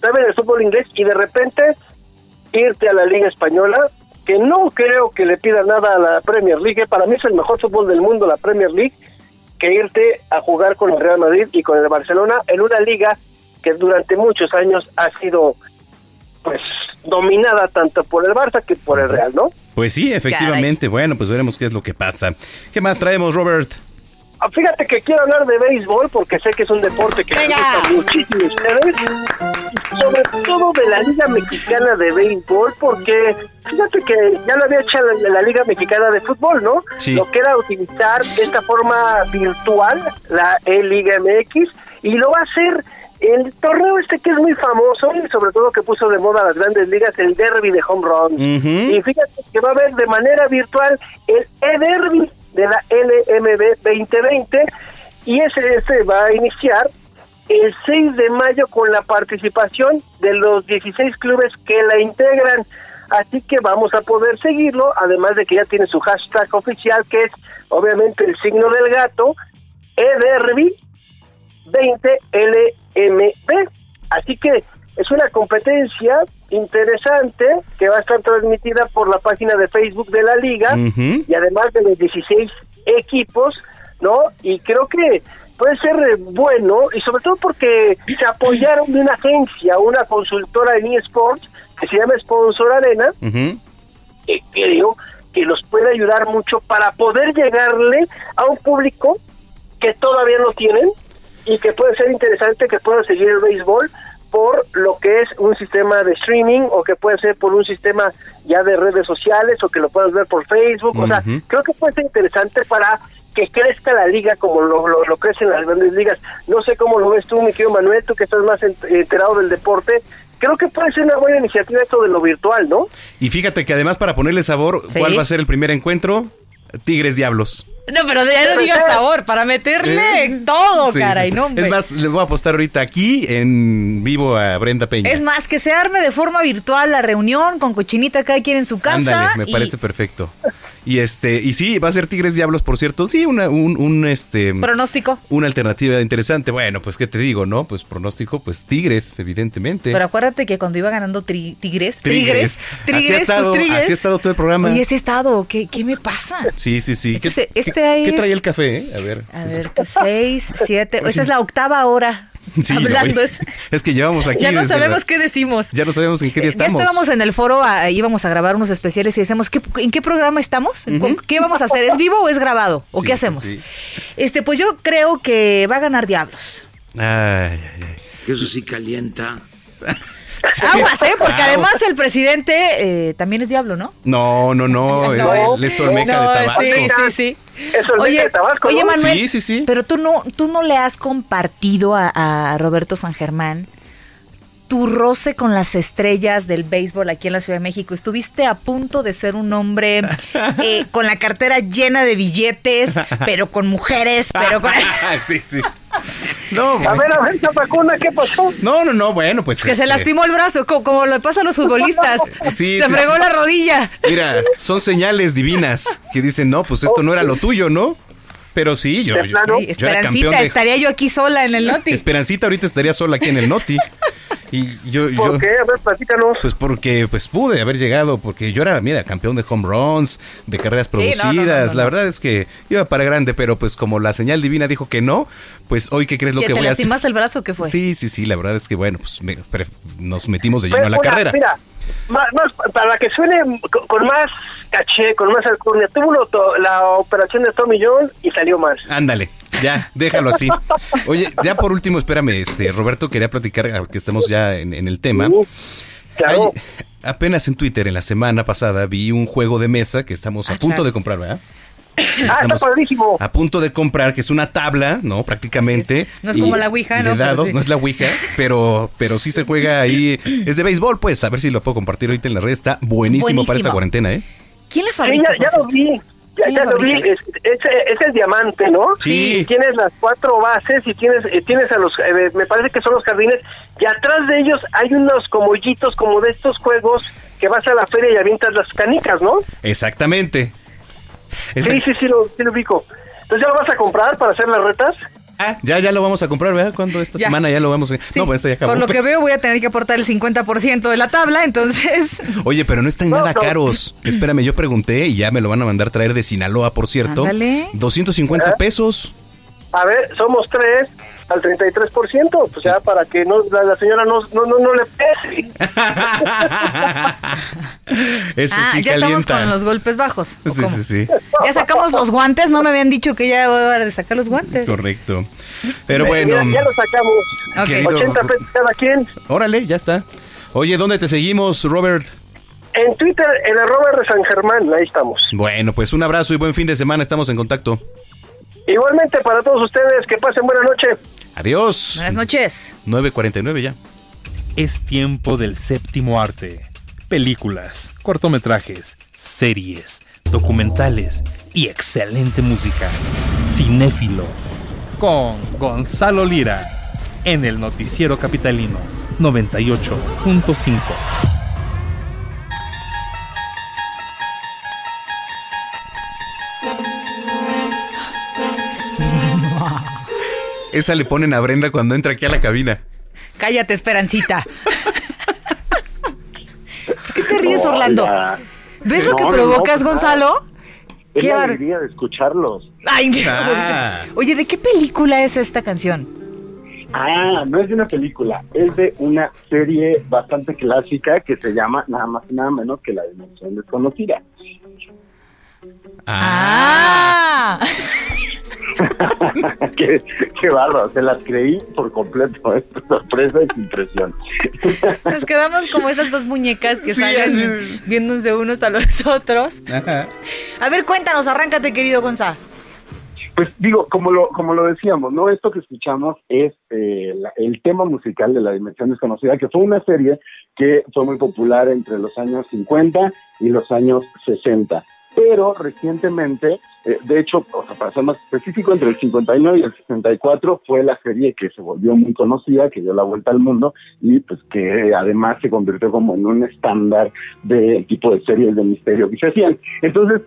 saben el fútbol inglés y de repente irte a la Liga Española, que no creo que le pida nada a la Premier League, para mí es el mejor fútbol del mundo la Premier League, que irte a jugar con el Real Madrid y con el Barcelona en una liga que durante muchos años ha sido pues dominada tanto por el Barça que por el Real, ¿no? Pues sí, efectivamente. Bueno, pues veremos qué es lo que pasa. ¿Qué más traemos, Robert? Ah, Fíjate que quiero hablar de béisbol porque sé que es un deporte que les gusta muchísimo a ustedes. sobre todo de la Liga Mexicana de Béisbol, porque fíjate que ya lo había hecho la, la Liga Mexicana de Fútbol, ¿no? Sí. Lo que era utilizar esta forma virtual, la E-Liga MX, y lo va a hacer el torneo este que es muy famoso y sobre todo que puso de moda las grandes ligas, el Derby de Home Run. Y fíjate que va a haber de manera virtual el E-Derby de la LMB 2020 y ese, ese va a iniciar el 6 de mayo con la participación de los 16 clubes que la integran. Así que vamos a poder seguirlo, además de que ya tiene su hashtag oficial que es obviamente el signo del gato, E-Derby 20LMB. Así que es una competencia interesante que va a estar transmitida por la página de Facebook de la liga y además de los 16 equipos, ¿no? Y creo que puede ser eh, bueno y sobre todo porque se apoyaron de una agencia, una consultora en eSports que se llama Sponsor Arena, que creo que los puede ayudar mucho para poder llegarle a un público que todavía no tienen y que puede ser interesante que puedan seguir el béisbol por lo que es un sistema de streaming o que puede ser por un sistema ya de redes sociales o que lo puedas ver por Facebook. O sea, creo que puede ser interesante para que crezca la liga como lo, lo, lo crecen las grandes ligas. No sé cómo lo ves tú, mi querido Manuel, tú que estás más ent- enterado del deporte. Creo que puede ser una buena iniciativa esto de lo virtual, ¿no? Y fíjate que además para ponerle sabor, Sí. ¿cuál va a ser el primer encuentro? Tigres Diablos. No, pero ya no digas sabor, para meterle todo, Sí, caray, sí, sí. no, hombre. Es más, le voy a apostar ahorita aquí en vivo a Brenda Peña. Es más, que se arme de forma virtual la reunión con cochinita cada quien en su casa. Ándale, me y- parece perfecto. Y este, y sí, va a ser Tigres Diablos, por cierto. Sí, una, un, un, este. Pronóstico. Una alternativa interesante. Bueno, pues qué te digo, ¿no? Pues pronóstico, pues Tigres, evidentemente. Pero acuérdate que cuando iba ganando tri- Tigres, Tigres. Tigres, Así ha estado- tus Tigres. así ha estado todo el programa. Y ese estado, ¿qué, qué me pasa? Sí, sí, sí. Este ¿Qué, se- este qué- qué es- trae el café? eh? A ver. A ver, tú, seis, siete, esa es la octava hora Sí, hablando. es, es que llevamos aquí. ya no sabemos la- qué decimos. Ya no sabemos en qué día Ya estamos. estábamos en el foro, ah, íbamos a grabar unos especiales y decíamos, ¿qué, ¿en qué programa estamos? ¿Con- ¿Qué vamos a hacer? ¿Es vivo o es grabado? ¿O Sí, qué hacemos? sí. Este, pues yo creo que va a ganar Diablos. Ay, ay, ay. Eso sí calienta. Aguas, ¿eh? Porque además el presidente eh, también es Diablo, ¿no? No, no, no. No, él es Olmeca No, de Tabasco. Sí, sí, sí. Es Oye, de Tabasco, oye ¿no? Manuel, Sí, sí, sí. pero tú no, tú no le has compartido a, a Roberto San Germán tu roce con las estrellas del béisbol aquí en la Ciudad de México. Estuviste a punto de ser un hombre eh, con la cartera llena de billetes, pero con mujeres, pero con... sí, sí. No, A ver, a ver, Zapacuna, ¿qué pasó? no, no, no, bueno, pues. que se este, lastimó el brazo, co- como, le pasa a los futbolistas. Sí, se sí, fregó sí. la rodilla. Mira, son señales divinas que dicen, no, pues esto no era lo tuyo, ¿no? Pero sí, yo, yo, era Esperancita, de... estaría yo aquí sola en el Noti. Esperancita ahorita estaría sola aquí en el Noti. Y yo, ¿Por yo qué? A ver, platícanos. pues porque pues pude haber llegado, porque yo era, mira, campeón de home runs, de carreras Sí, no, no, producidas. no, no, no. La verdad es que iba para grande, pero pues como la señal divina dijo que no, pues hoy, ¿qué crees lo ¿Que que te voy a hacer? lastimaste el brazo o qué fue? Sí, sí, sí, la verdad es que bueno, pues me- pre- nos metimos de lleno a la mira, carrera. Mira, más, más- para que suene con, con más caché, con más alcurnia, tuvo la operación de Tommy John y salió más. Ándale, ya, déjalo así. Oye, ya por último, espérame, este, Roberto, quería platicar, ah, que estamos ya en, en el tema. Claro. Ay, apenas en Twitter, en la semana pasada, vi un juego de mesa que estamos a Ah, punto claro. de comprar, ¿verdad? Ah, está padrísimo. a punto de comprar, que es una tabla, ¿no? Prácticamente. No es Y- como la Ouija, ¿no? dados, sí. no es la Ouija, pero, pero sí se juega ahí. Es de béisbol, pues, a ver si lo puedo compartir ahorita en la red. Está buenísimo, para esta cuarentena, ¿eh? ¿Quién le Sí, fabrica? ya, lo vi. Ya. Es, es, es el diamante, ¿no? Sí. Y tienes las cuatro bases y tienes eh, tienes a los, eh, me parece que son los jardines, y atrás de ellos hay unos como hoyitos como de estos juegos que vas a la feria y avientas las canicas, ¿no? Exactamente. Sí, sí, sí lo, sí lo ubico. Entonces ya lo vas a comprar para hacer las retas. Ah, ya, ya lo vamos a comprar, ¿verdad? ¿Cuándo? Esta Ya. semana ya lo vamos a... Sí, No, pues esta ya acabó. Por lo que veo voy a tener que aportar el 50% de la tabla, entonces... Oye, pero no están No, nada no. caros. Espérame, yo pregunté y ya me lo van a mandar traer de Sinaloa, por cierto. Ándale. 250 pesos. A ver, somos tres al 33%, o sea, para que no la, señora no, no, no, le pese. Eso ah, sí ya calienta. estamos con los golpes bajos. ¿o Sí, sí, sí. Ya sacamos los guantes, no me habían dicho que ya era de sacar los guantes. Correcto. Pero bueno, Ya, ya lo sacamos. Ok. Querido- 80 pesos cada quien. órale, ya está. Oye, ¿dónde te seguimos, Robert? En Twitter, el arroba de San Germán, ahí estamos. Bueno, pues un abrazo y buen fin de semana. Estamos en contacto. Igualmente para todos ustedes, que pasen buena noche. Adiós. Buenas noches. 9.49 ya. Es tiempo del séptimo arte. Películas, cortometrajes, series, documentales y excelente música. Cinéfilo. Con Gonzalo Lira. En el Noticiero Capitalino 98.5. Esa le ponen a Brenda cuando entra aquí a la cabina. Cállate, Esperancita. ¿Por qué te ríes, No, Orlando? ¿Ves lo que provocas, no, pues Gonzalo? Es Qué la bar- alegría de escucharlos. Ay, Ah. Oye, ¿de qué película es esta canción? Ah, no es de una película, es de una serie bastante clásica que se llama nada más y nada menos que La Dimensión Desconocida. Ah. qué, qué bárbaro, se las creí por completo, es sorpresa y impresión. Nos quedamos como esas dos muñecas que Sí, salen viéndose unos a los otros. A ver, cuéntanos, arráncate, querido Gonzalo. Pues digo, como lo, como lo decíamos, ¿no? Esto que escuchamos es eh, la- el tema musical de La Dimensión Desconocida, que fue una serie que fue muy popular entre los años 50 y los años 60. Pero recientemente, eh, de hecho, para ser más específico, entre el 59 y el 64 fue la serie que se volvió muy conocida, que dio la vuelta al mundo y pues que además se convirtió como en un estándar del tipo de series de misterio que se hacían. Entonces,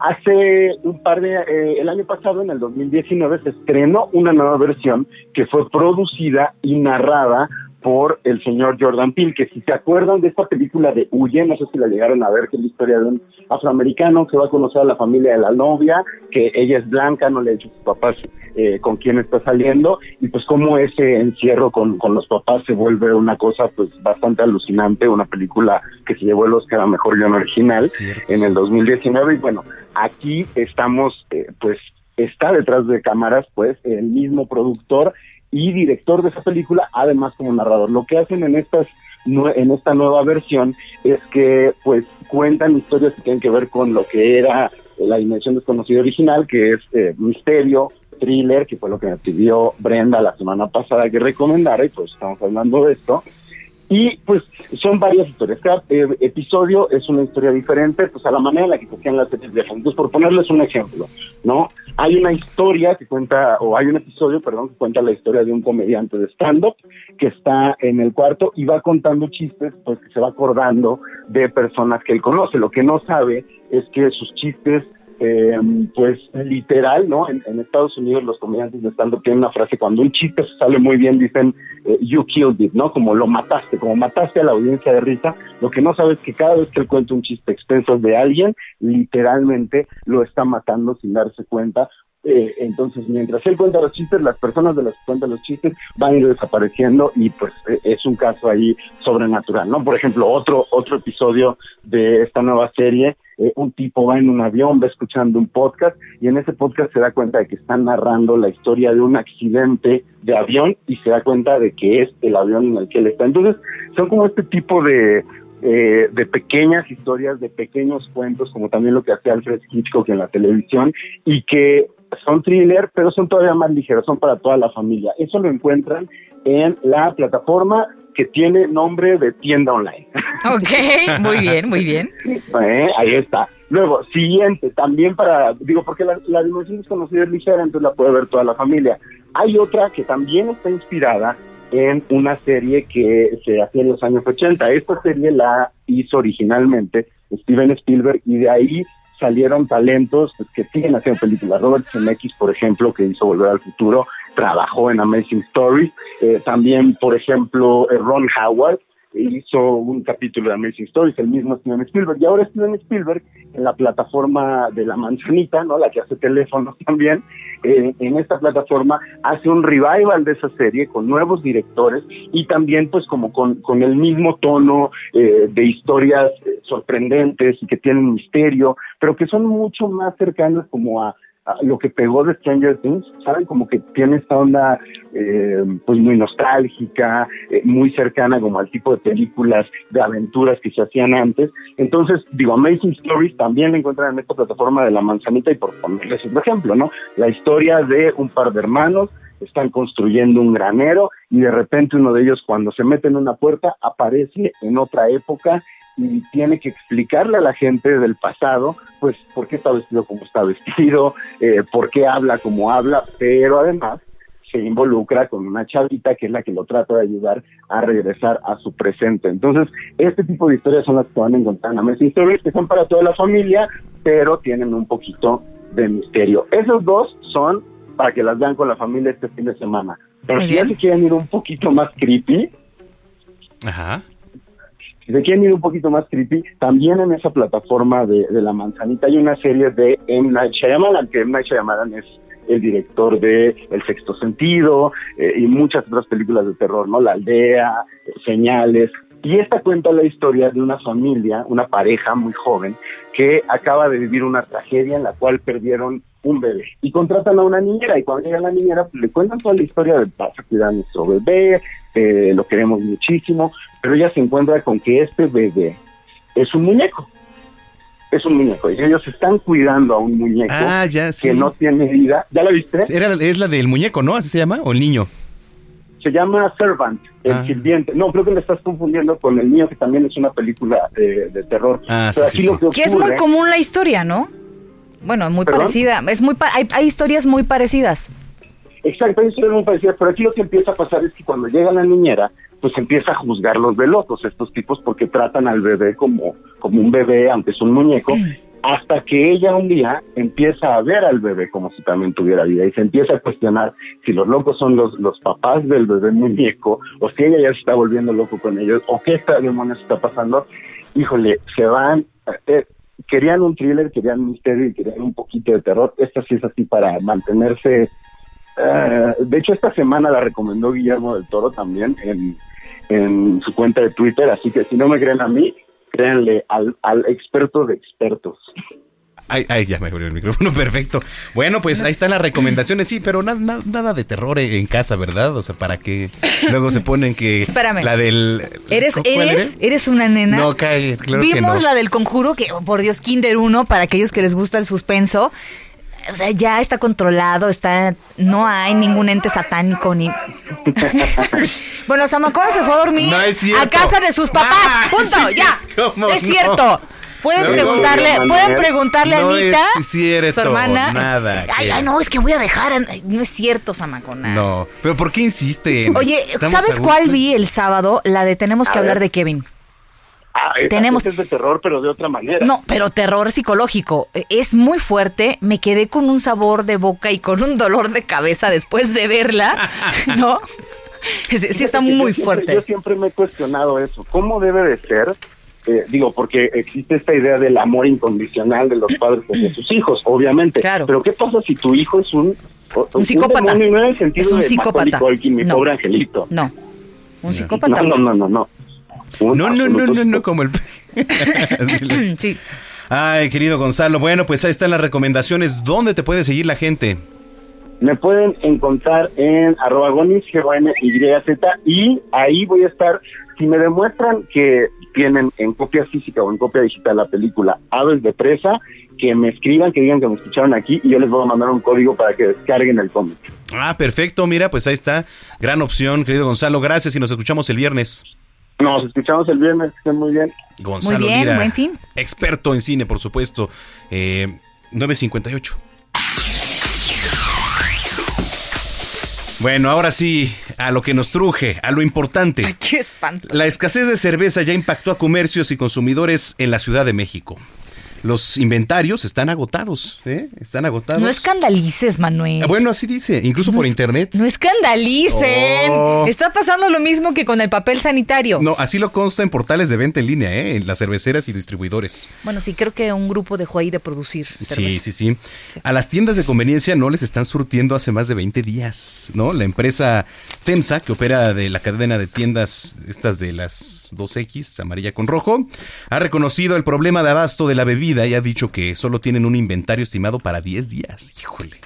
Hace un par de, eh, el año pasado, en el 2019, se estrenó una nueva versión que fue producida y narrada por el señor Jordan Peele, que si se acuerdan de esta película de Huye, no sé si la llegaron a ver, que es la historia de un afroamericano que va a conocer a la familia de la novia, que ella es blanca, no le ha dicho a sus papás eh, con quién está saliendo, y pues cómo ese encierro con, con los papás se vuelve una cosa pues bastante alucinante, una película que se llevó el Oscar a Mejor Guión Original en el 2019, y bueno, aquí estamos eh, pues está detrás de cámaras pues el mismo productor y director de esa película, además como narrador. Lo que hacen en estas en esta nueva versión es que pues cuentan historias que tienen que ver con lo que era la dimensión desconocida original, que es eh, misterio, thriller, que fue lo que me pidió Brenda la semana pasada que recomendara, y pues estamos hablando de esto. Y pues son varias historias. Cada eh, episodio es una historia diferente, pues a la manera en la que se hacían las series de Entonces, por ponerles un ejemplo, ¿no? Hay una historia que cuenta, o hay un episodio, perdón, que cuenta la historia de un comediante de stand-up que está en el cuarto y va contando chistes, pues que se va acordando de personas que él conoce. Lo que no sabe es que sus chistes eh, pues literal, ¿no? En, Estados Unidos los comediantes de stand-up tienen una frase, cuando un chiste sale muy bien, dicen, eh, you killed it, ¿no? Como lo mataste, como mataste a la audiencia de risa. Lo que no sabes es que cada vez que él cuenta un chiste extenso de alguien, literalmente lo está matando sin darse cuenta. Eh, entonces, mientras él cuenta los chistes, las personas de las que cuentan los chistes van a ir desapareciendo y pues eh, es un caso ahí sobrenatural, ¿no? Por ejemplo, otro, otro episodio de esta nueva serie, eh, un tipo va en un avión, va escuchando un podcast y en ese podcast se da cuenta de que están narrando la historia de un accidente de avión y se da cuenta de que es el avión en el que él está. Entonces, son como este tipo de, eh, de pequeñas historias, de pequeños cuentos, como también lo que hace Alfred Hitchcock en la televisión, y que son thriller, pero son todavía más ligeros, son para toda la familia. Eso lo encuentran en la plataforma que tiene nombre de tienda online. Ok, muy bien, muy bien. Eh, ahí está. Luego, siguiente, también para, digo, porque la, la dimensión desconocida es ligera, entonces la puede ver toda la familia. Hay otra que también está inspirada en una serie que se hacía en los años 80. Esta serie la hizo originalmente Steven Spielberg y de ahí salieron talentos pues, que siguen haciendo películas. Robert Zemeckis, por ejemplo, que hizo Volver al Futuro, trabajó en Amazing Stories. Eh, también, por ejemplo, eh, Ron Howard, hizo un capítulo de Amazing Stories, el mismo Steven Spielberg, y ahora Steven Spielberg en la plataforma de la manzanita, ¿no? La que hace teléfonos también, eh, en esta plataforma hace un revival de esa serie con nuevos directores y también pues como con, con el mismo tono eh, de historias eh, sorprendentes y que tienen misterio, pero que son mucho más cercanas como a lo que pegó de Stranger Things, ¿saben? Como que tiene esta onda eh, pues muy nostálgica, eh, muy cercana como al tipo de películas de aventuras que se hacían antes. Entonces, digo, Amazing Stories también la encuentran en esta plataforma de La Manzanita y por ponerles un ejemplo, ¿no? La historia de un par de hermanos están construyendo un granero y de repente uno de ellos cuando se mete en una puerta aparece en otra época y tiene que explicarle a la gente del pasado, pues, por qué está vestido como está vestido, eh, por qué habla como habla, pero además se involucra con una chavita que es la que lo trata de ayudar a regresar a su presente. Entonces, este tipo de historias son las que van a encontrar en la mesa. Historias que son para toda la familia, pero tienen un poquito de misterio. Esos dos son para que las vean con la familia este fin de semana. Pero si ya se quieren ir un poquito más creepy, Ajá. Si se quieren ir un poquito más creepy, también en esa plataforma de, de La Manzanita hay una serie de M. Night Shyamalan, que M. Night Shyamalan es el director de El Sexto Sentido eh, y muchas otras películas de terror, ¿no? La Aldea, eh, Señales. Y esta cuenta la historia de una familia, una pareja muy joven, que acaba de vivir una tragedia en la cual perdieron un bebé y contratan a una niñera y cuando llega la niñera pues, le cuentan toda la historia de vas a cuidar a nuestro bebé, eh, lo queremos muchísimo, pero ella se encuentra con que este bebé es un muñeco. Es un muñeco. Y ellos están cuidando a un muñeco Ah, ya, sí. que no tiene vida. ¿Ya la viste? Era, es la del muñeco, ¿no? ¿Así se llama? ¿O el niño? Se llama Servant, el Ah. sirviente. No, creo que le estás confundiendo con el niño, que también es una película de, de terror. Ah, sí, sí, Que es muy común la historia, ¿no? Bueno, muy ¿Perdón? parecida. Es muy pa- hay, hay historias muy parecidas. Exacto, hay historias muy parecidas, pero aquí lo que empieza a pasar es que cuando llega la niñera, pues empieza a juzgarlos de locos estos tipos porque tratan al bebé como, como un bebé, aunque es un muñeco, hasta que ella un día empieza a ver al bebé como si también tuviera vida y se empieza a cuestionar si los locos son los, los papás del bebé muñeco o si ella ya se está volviendo loco con ellos o qué está, demonios está pasando. Híjole, se van... eh, querían un thriller, querían un misterio y querían un poquito de terror. Esta sí es así para mantenerse eh, de hecho, esta semana la recomendó Guillermo del Toro también en, en su cuenta de Twitter, así que si no me creen a mí, créanle al, al experto de expertos. Ay, ay, ya me abrió el micrófono, perfecto. Bueno, pues ahí están las recomendaciones, sí, pero na- na- nada de terror en en casa, ¿verdad? O sea, para que luego se ponen que... Espérame. La del... ¿Eres, ¿cuál eres, eres una nena? No, cae, claro que Vimos no. la del conjuro, que, oh, por Dios, Kinder 1, para aquellos que les gusta el suspenso. O sea, ya está controlado, está, no hay ningún ente satánico ni. bueno, Samacona se fue a dormir No es a casa de sus papás. Ah, Punto, sí, ya. ¿cómo Es no? cierto. Pueden No, preguntarle, no, pueden preguntarle a No Anita, es cierto, su hermana. nada, Ay, ay, no, es que voy a dejar. a- No es cierto, Samacona. No, pero ¿por qué insiste? Oye, ¿sabes cuál vi el sábado? La de Tenemos que hablar de Kevin. Tenemos- es de terror, pero de otra manera. No, pero terror psicológico. Es muy fuerte. Me quedé con un sabor de boca y con un dolor de cabeza después de verla, ¿no? Sí, está yo muy siempre- fuerte. Yo siempre me he cuestionado eso. ¿Cómo debe de ser? Eh, digo, porque existe esta idea del amor incondicional de los padres hacia sus hijos, obviamente. Claro. Pero ¿qué pasa si tu hijo es un, Un psicópata. demonio, y no en el sentido Es un de psicópata. Mi No. pobre angelito. No. Un psicópata. No, no, no, no, no. No, no, no, no, no, como el... Sí. Ay, querido Gonzalo, bueno, pues ahí están las recomendaciones. ¿Dónde te puede seguir la gente? Me pueden encontrar en arroba gonis, G-O-N-Y-Z, y ahí voy a estar, si me demuestran que tienen en copia física o en copia digital la película Aves de Presa, que me escriban, que digan que me escucharon aquí, y yo les voy a mandar un código para que descarguen el cómic. Ah, perfecto, mira, pues ahí está. Gran opción, querido Gonzalo. Gracias y nos escuchamos el viernes. Nos escuchamos el viernes, que estén muy bien. Gonzalo Muy bien, Lira, buen fin. experto en cine, por supuesto. Eh, 958. Bueno, ahora sí, a lo que nos truje, a lo importante. Qué espanto. La escasez de cerveza ya impactó a comercios y consumidores en la Ciudad de México. Los inventarios están agotados, ¿eh? Están agotados. No escandalices, Manuel. Ah, bueno, así dice, incluso por internet. No escandalicen. Oh. Está pasando lo mismo que con el papel sanitario. No, así lo consta en portales de venta en línea, ¿eh? En las cerveceras y distribuidores. Bueno, sí, creo que un grupo dejó ahí de producir. Sí, sí, sí, A las tiendas de conveniencia no les están surtiendo hace más de 20 días, ¿no? La empresa FEMSA, que opera de la cadena de tiendas, estas de las 2X, amarilla con rojo, ha reconocido el problema de abasto de la bebida y ha dicho que solo tienen un inventario estimado para 10 días. Híjole.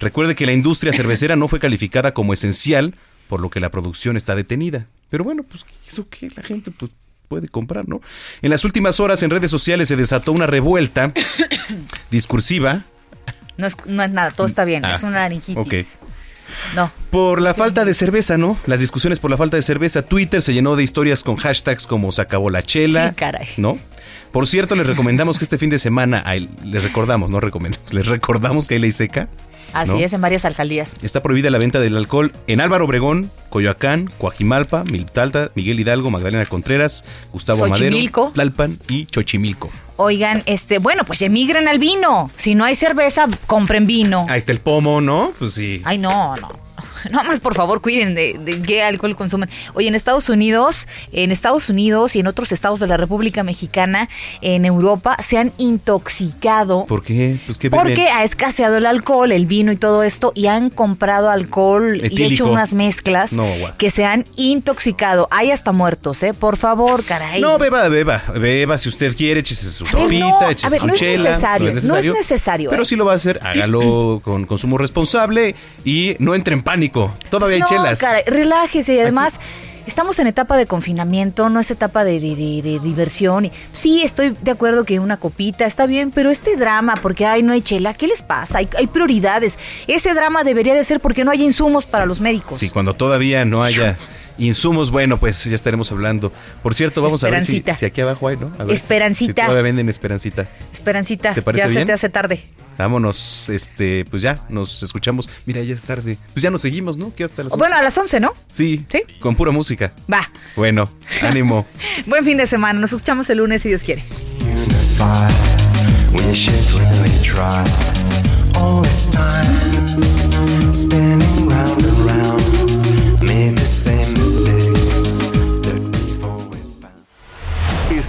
Recuerde que la industria cervecera no fue calificada como esencial, por lo que la producción está detenida. Pero bueno, pues eso que la gente pues, puede comprar, ¿no? En las últimas horas en redes sociales se desató una revuelta discursiva. No es, no es nada, todo está bien, Ah, es una laringitis. ok. No. Por la falta de cerveza, ¿no? Las discusiones por la falta de cerveza. Twitter se llenó de historias con hashtags como se acabó la chela. Sí, caray. ¿No? Por cierto, les recomendamos que este fin de semana, les recordamos, no recomendamos, les recordamos que hay ley seca. Así ¿no? es, en varias alcaldías. Está prohibida la venta del alcohol en Álvaro Obregón, Coyoacán, Coajimalpa, Miltalta, Miguel Hidalgo, Magdalena Contreras, Gustavo Xochimilco. Madero, Tlalpan y Xochimilco. Oigan, este, bueno, pues emigren al vino. Si no hay cerveza, compren vino. Ahí está el pomo, ¿no? Pues sí. Ay, no, no. No más, por favor, cuiden de, de qué alcohol consumen. Oye, en Estados Unidos, en Estados Unidos y en otros estados de la República Mexicana, en Europa, se han intoxicado ¿Por qué? Pues que beben. porque ha escaseado el alcohol, el vino y todo esto, y han comprado alcohol y hecho unas mezclas No, que se han intoxicado. Hay hasta muertos, ¿eh? Por favor, caray. No, beba, beba, beba si usted quiere, échese su A ver, copita, no, a échese ver, su no es chela. necesario, no es necesario, Pero ¿eh? si lo va a hacer, hágalo con consumo responsable y no entre en pánico. Todavía no, hay chelas. relájese y además estamos en etapa de confinamiento, no es etapa de, de- de- de diversión. Y, sí, estoy de acuerdo que una copita está bien, pero este drama, porque ay, no hay chela, ¿qué les pasa? Hay, hay prioridades. Ese drama debería de ser porque no hay insumos para los médicos. Sí, cuando todavía no haya insumos, bueno, pues ya estaremos hablando. Por cierto, vamos a ver si, si aquí abajo hay, ¿no? A ver Esperancita. Si todavía venden Esperancita. Esperancita, ¿Te parece ya se te hace tarde. Vámonos, este, pues ya, nos escuchamos. Mira, ya es tarde. Pues ya nos seguimos, ¿no? Que hasta las Bueno, a las 11, ¿no? 11. Sí, con pura música. Va. Bueno, ánimo. Buen fin de semana. Nos escuchamos el lunes si Dios quiere.